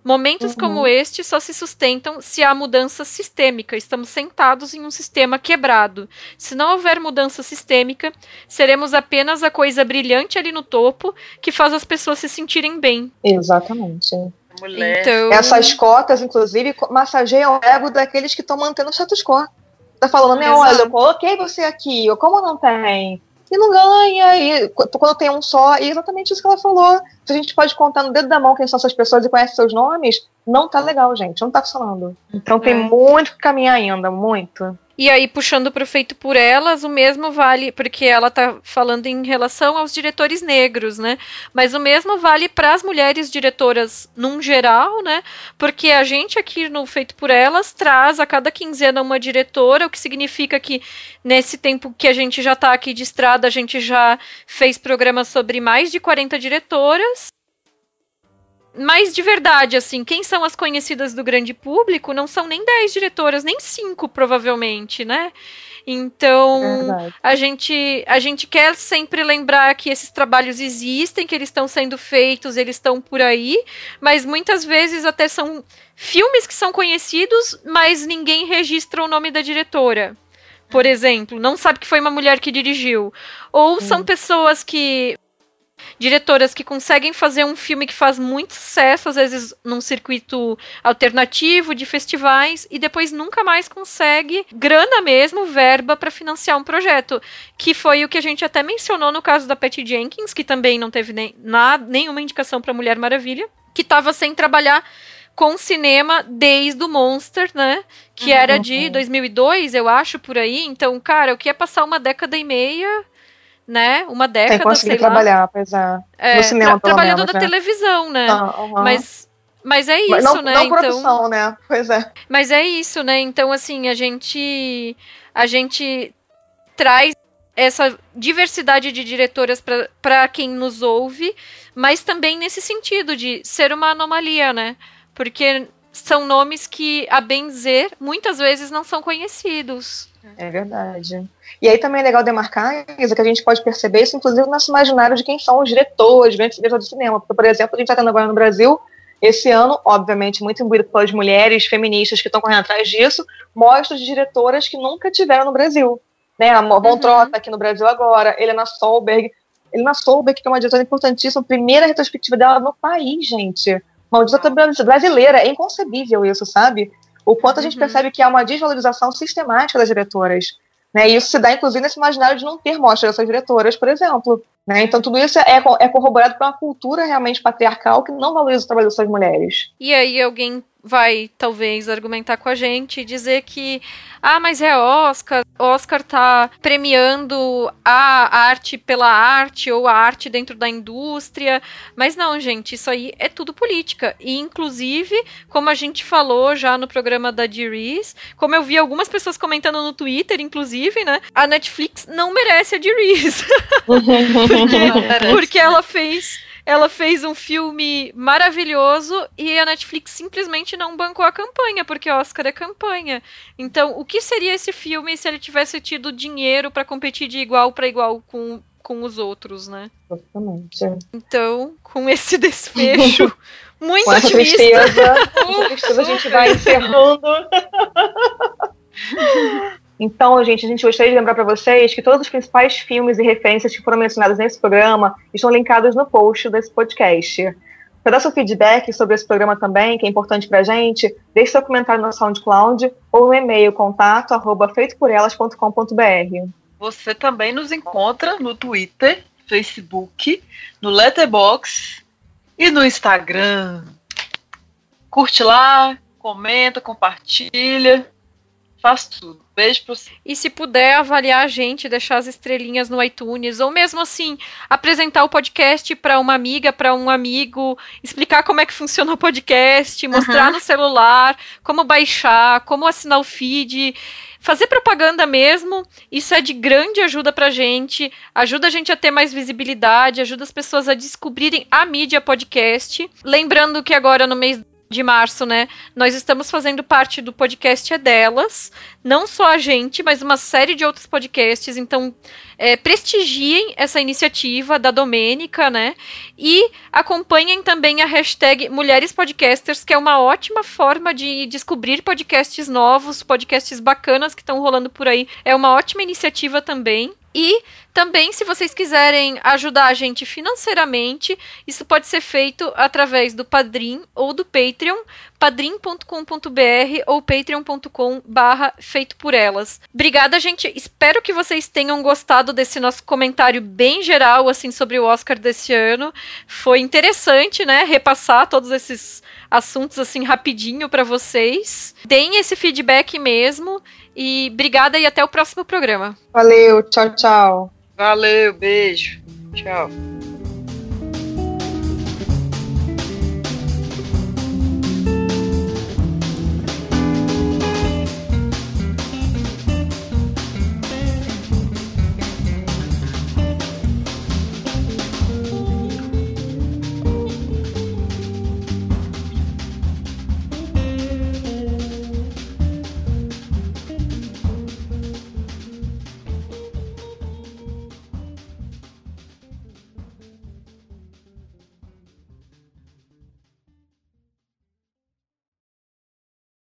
Momentos uhum. como este só se sustentam se há mudança sistêmica. Estamos sentados em um sistema quebrado. Se não houver mudança sistêmica, seremos apenas a coisa brilhante ali no topo que faz as pessoas se sentirem bem. Exatamente. Mulher. Então... Essas cotas, inclusive, massageiam o ego daqueles que estão mantendo o status quo. Tá falando, né, olha, eu coloquei você aqui, como não tem? e não ganha, e quando tem um só, e exatamente isso que ela falou. Se a gente pode contar no dedo da mão quem são essas pessoas e conhece seus nomes, não tá legal, gente, não tá funcionando. Então tem É. muito que caminhar ainda, muito. E aí, puxando pro feito por elas, o mesmo vale, porque ela tá falando em relação aos diretores negros, né? Mas o mesmo vale para as mulheres diretoras num geral, né? Porque a gente aqui no Feito por Elas traz a cada quinzena uma diretora, o que significa que nesse tempo que a gente já tá aqui de estrada, a gente já fez programas sobre mais de 40 diretoras. Mas de verdade, assim, quem são as conhecidas do grande público não são nem 10 diretoras, nem 5, provavelmente, né? Então, Verdade. a gente, a gente quer sempre lembrar que esses trabalhos existem, que eles estão sendo feitos, eles estão por aí, mas muitas vezes até são filmes que são conhecidos, mas ninguém registra o nome da diretora. Por exemplo, não sabe que foi uma mulher que dirigiu. Ou são pessoas que diretoras que conseguem fazer um filme que faz muito sucesso, às vezes num circuito alternativo de festivais, e depois nunca mais consegue grana mesmo, verba para financiar um projeto. Que foi o que a gente até mencionou no caso da Patty Jenkins, que também não teve nem, nenhuma indicação para Mulher Maravilha, que estava sem trabalhar com cinema desde o Monster, né? Que Uhum. era de 2002, eu acho, por aí. Então, cara, eu queria passar uma década e meia, né? Uma Tem década, que conseguir sei lá. trabalhar, pois é. É, no cinema, tra- trabalhando menos, na né? televisão, né? Ah, aham. Mas, mas é isso, não, né? não então, produção, né? Pois é. mas é isso, né? Então, assim, a gente a gente traz essa diversidade de diretoras para quem nos ouve, mas também nesse sentido de ser uma anomalia, né? Porque são nomes que, a benzer, muitas vezes não são conhecidos. É verdade. E aí também é legal demarcar, Isa, que a gente pode perceber isso, inclusive, no nosso imaginário de quem são os diretores, grandes diretores de cinema. Porque, por exemplo, a gente está tendo agora no Brasil, esse ano, obviamente, muito imbuído pelas mulheres feministas que estão correndo atrás disso, mostras de diretoras que nunca tiveram no Brasil. Né? A Von Uhum. Trota aqui no Brasil agora, Helena Solberg. Helena Solberg, que é uma diretora importantíssima, primeira retrospectiva dela no país, gente. Diretora brasileira. É inconcebível isso, sabe? O quanto a gente Uhum. percebe que há uma desvalorização sistemática das diretoras. Né? E isso se dá, inclusive, nesse imaginário de não ter mostras dessas diretoras, por exemplo. Né? Então, tudo isso é, é corroborado por uma cultura realmente patriarcal que não valoriza o trabalho dessas mulheres. E aí alguém vai talvez argumentar com a gente e dizer que ah, mas é Oscar, Oscar tá premiando a arte pela arte ou a arte dentro da indústria, mas não, gente, isso aí é tudo política. E inclusive, como a gente falou já no programa da Diriz, como eu vi algumas pessoas comentando no Twitter, inclusive, né, a Netflix não merece a Diriz. *laughs* porque, porque ela fez ela fez um filme maravilhoso e a Netflix simplesmente não bancou a campanha, porque Oscar é campanha. Então, o que seria esse filme se ele tivesse tido dinheiro pra competir de igual para igual com, com os outros, né? Exatamente. Então, com esse desfecho *laughs* muito Com essa otimista, tristeza, *laughs* com essa tristeza a gente *laughs* vai encerrando. Então, gente, a gente gostaria de lembrar para vocês que todos os principais filmes e referências que foram mencionados nesse programa estão linkados no post desse podcast. Para dar seu feedback sobre esse programa também, que é importante para a gente, deixe seu comentário no SoundCloud ou no e-mail contato arroba feitoporelas.com.br. Você também nos encontra no Twitter, Facebook, no Letterboxd e no Instagram. Curte lá, comenta, compartilha, faz tudo. Beijo pra você. E se puder avaliar a gente, deixar as estrelinhas no iTunes, ou mesmo assim, apresentar o podcast para uma amiga, para um amigo, explicar como é que funciona o podcast, mostrar no celular, como baixar, como assinar o feed, fazer propaganda mesmo. Isso é de grande ajuda pra gente, ajuda a gente a ter mais visibilidade, ajuda as pessoas a descobrirem a mídia podcast. Lembrando que agora no mês de março, né? Nós estamos fazendo parte do podcast É Delas. Não só a gente, mas uma série de outros podcasts. Então, é, prestigiem essa iniciativa da Domênica, né? E acompanhem também a hashtag Mulheres Podcasters, que é uma ótima forma de descobrir podcasts novos, podcasts bacanas que estão rolando por aí. É uma ótima iniciativa também. E também, se vocês quiserem ajudar a gente financeiramente, isso pode ser feito através do Padrim ou do Patreon, padrim.com.br ou patreon.com barra feito por elas. Obrigada, gente. Espero que vocês tenham gostado desse nosso comentário bem geral, assim, sobre o Oscar desse ano. Foi interessante, né, repassar todos esses assuntos, assim, rapidinho para vocês. Deem esse feedback mesmo e obrigada e até o próximo programa. Valeu, tchau, tchau. Valeu, beijo. Tchau.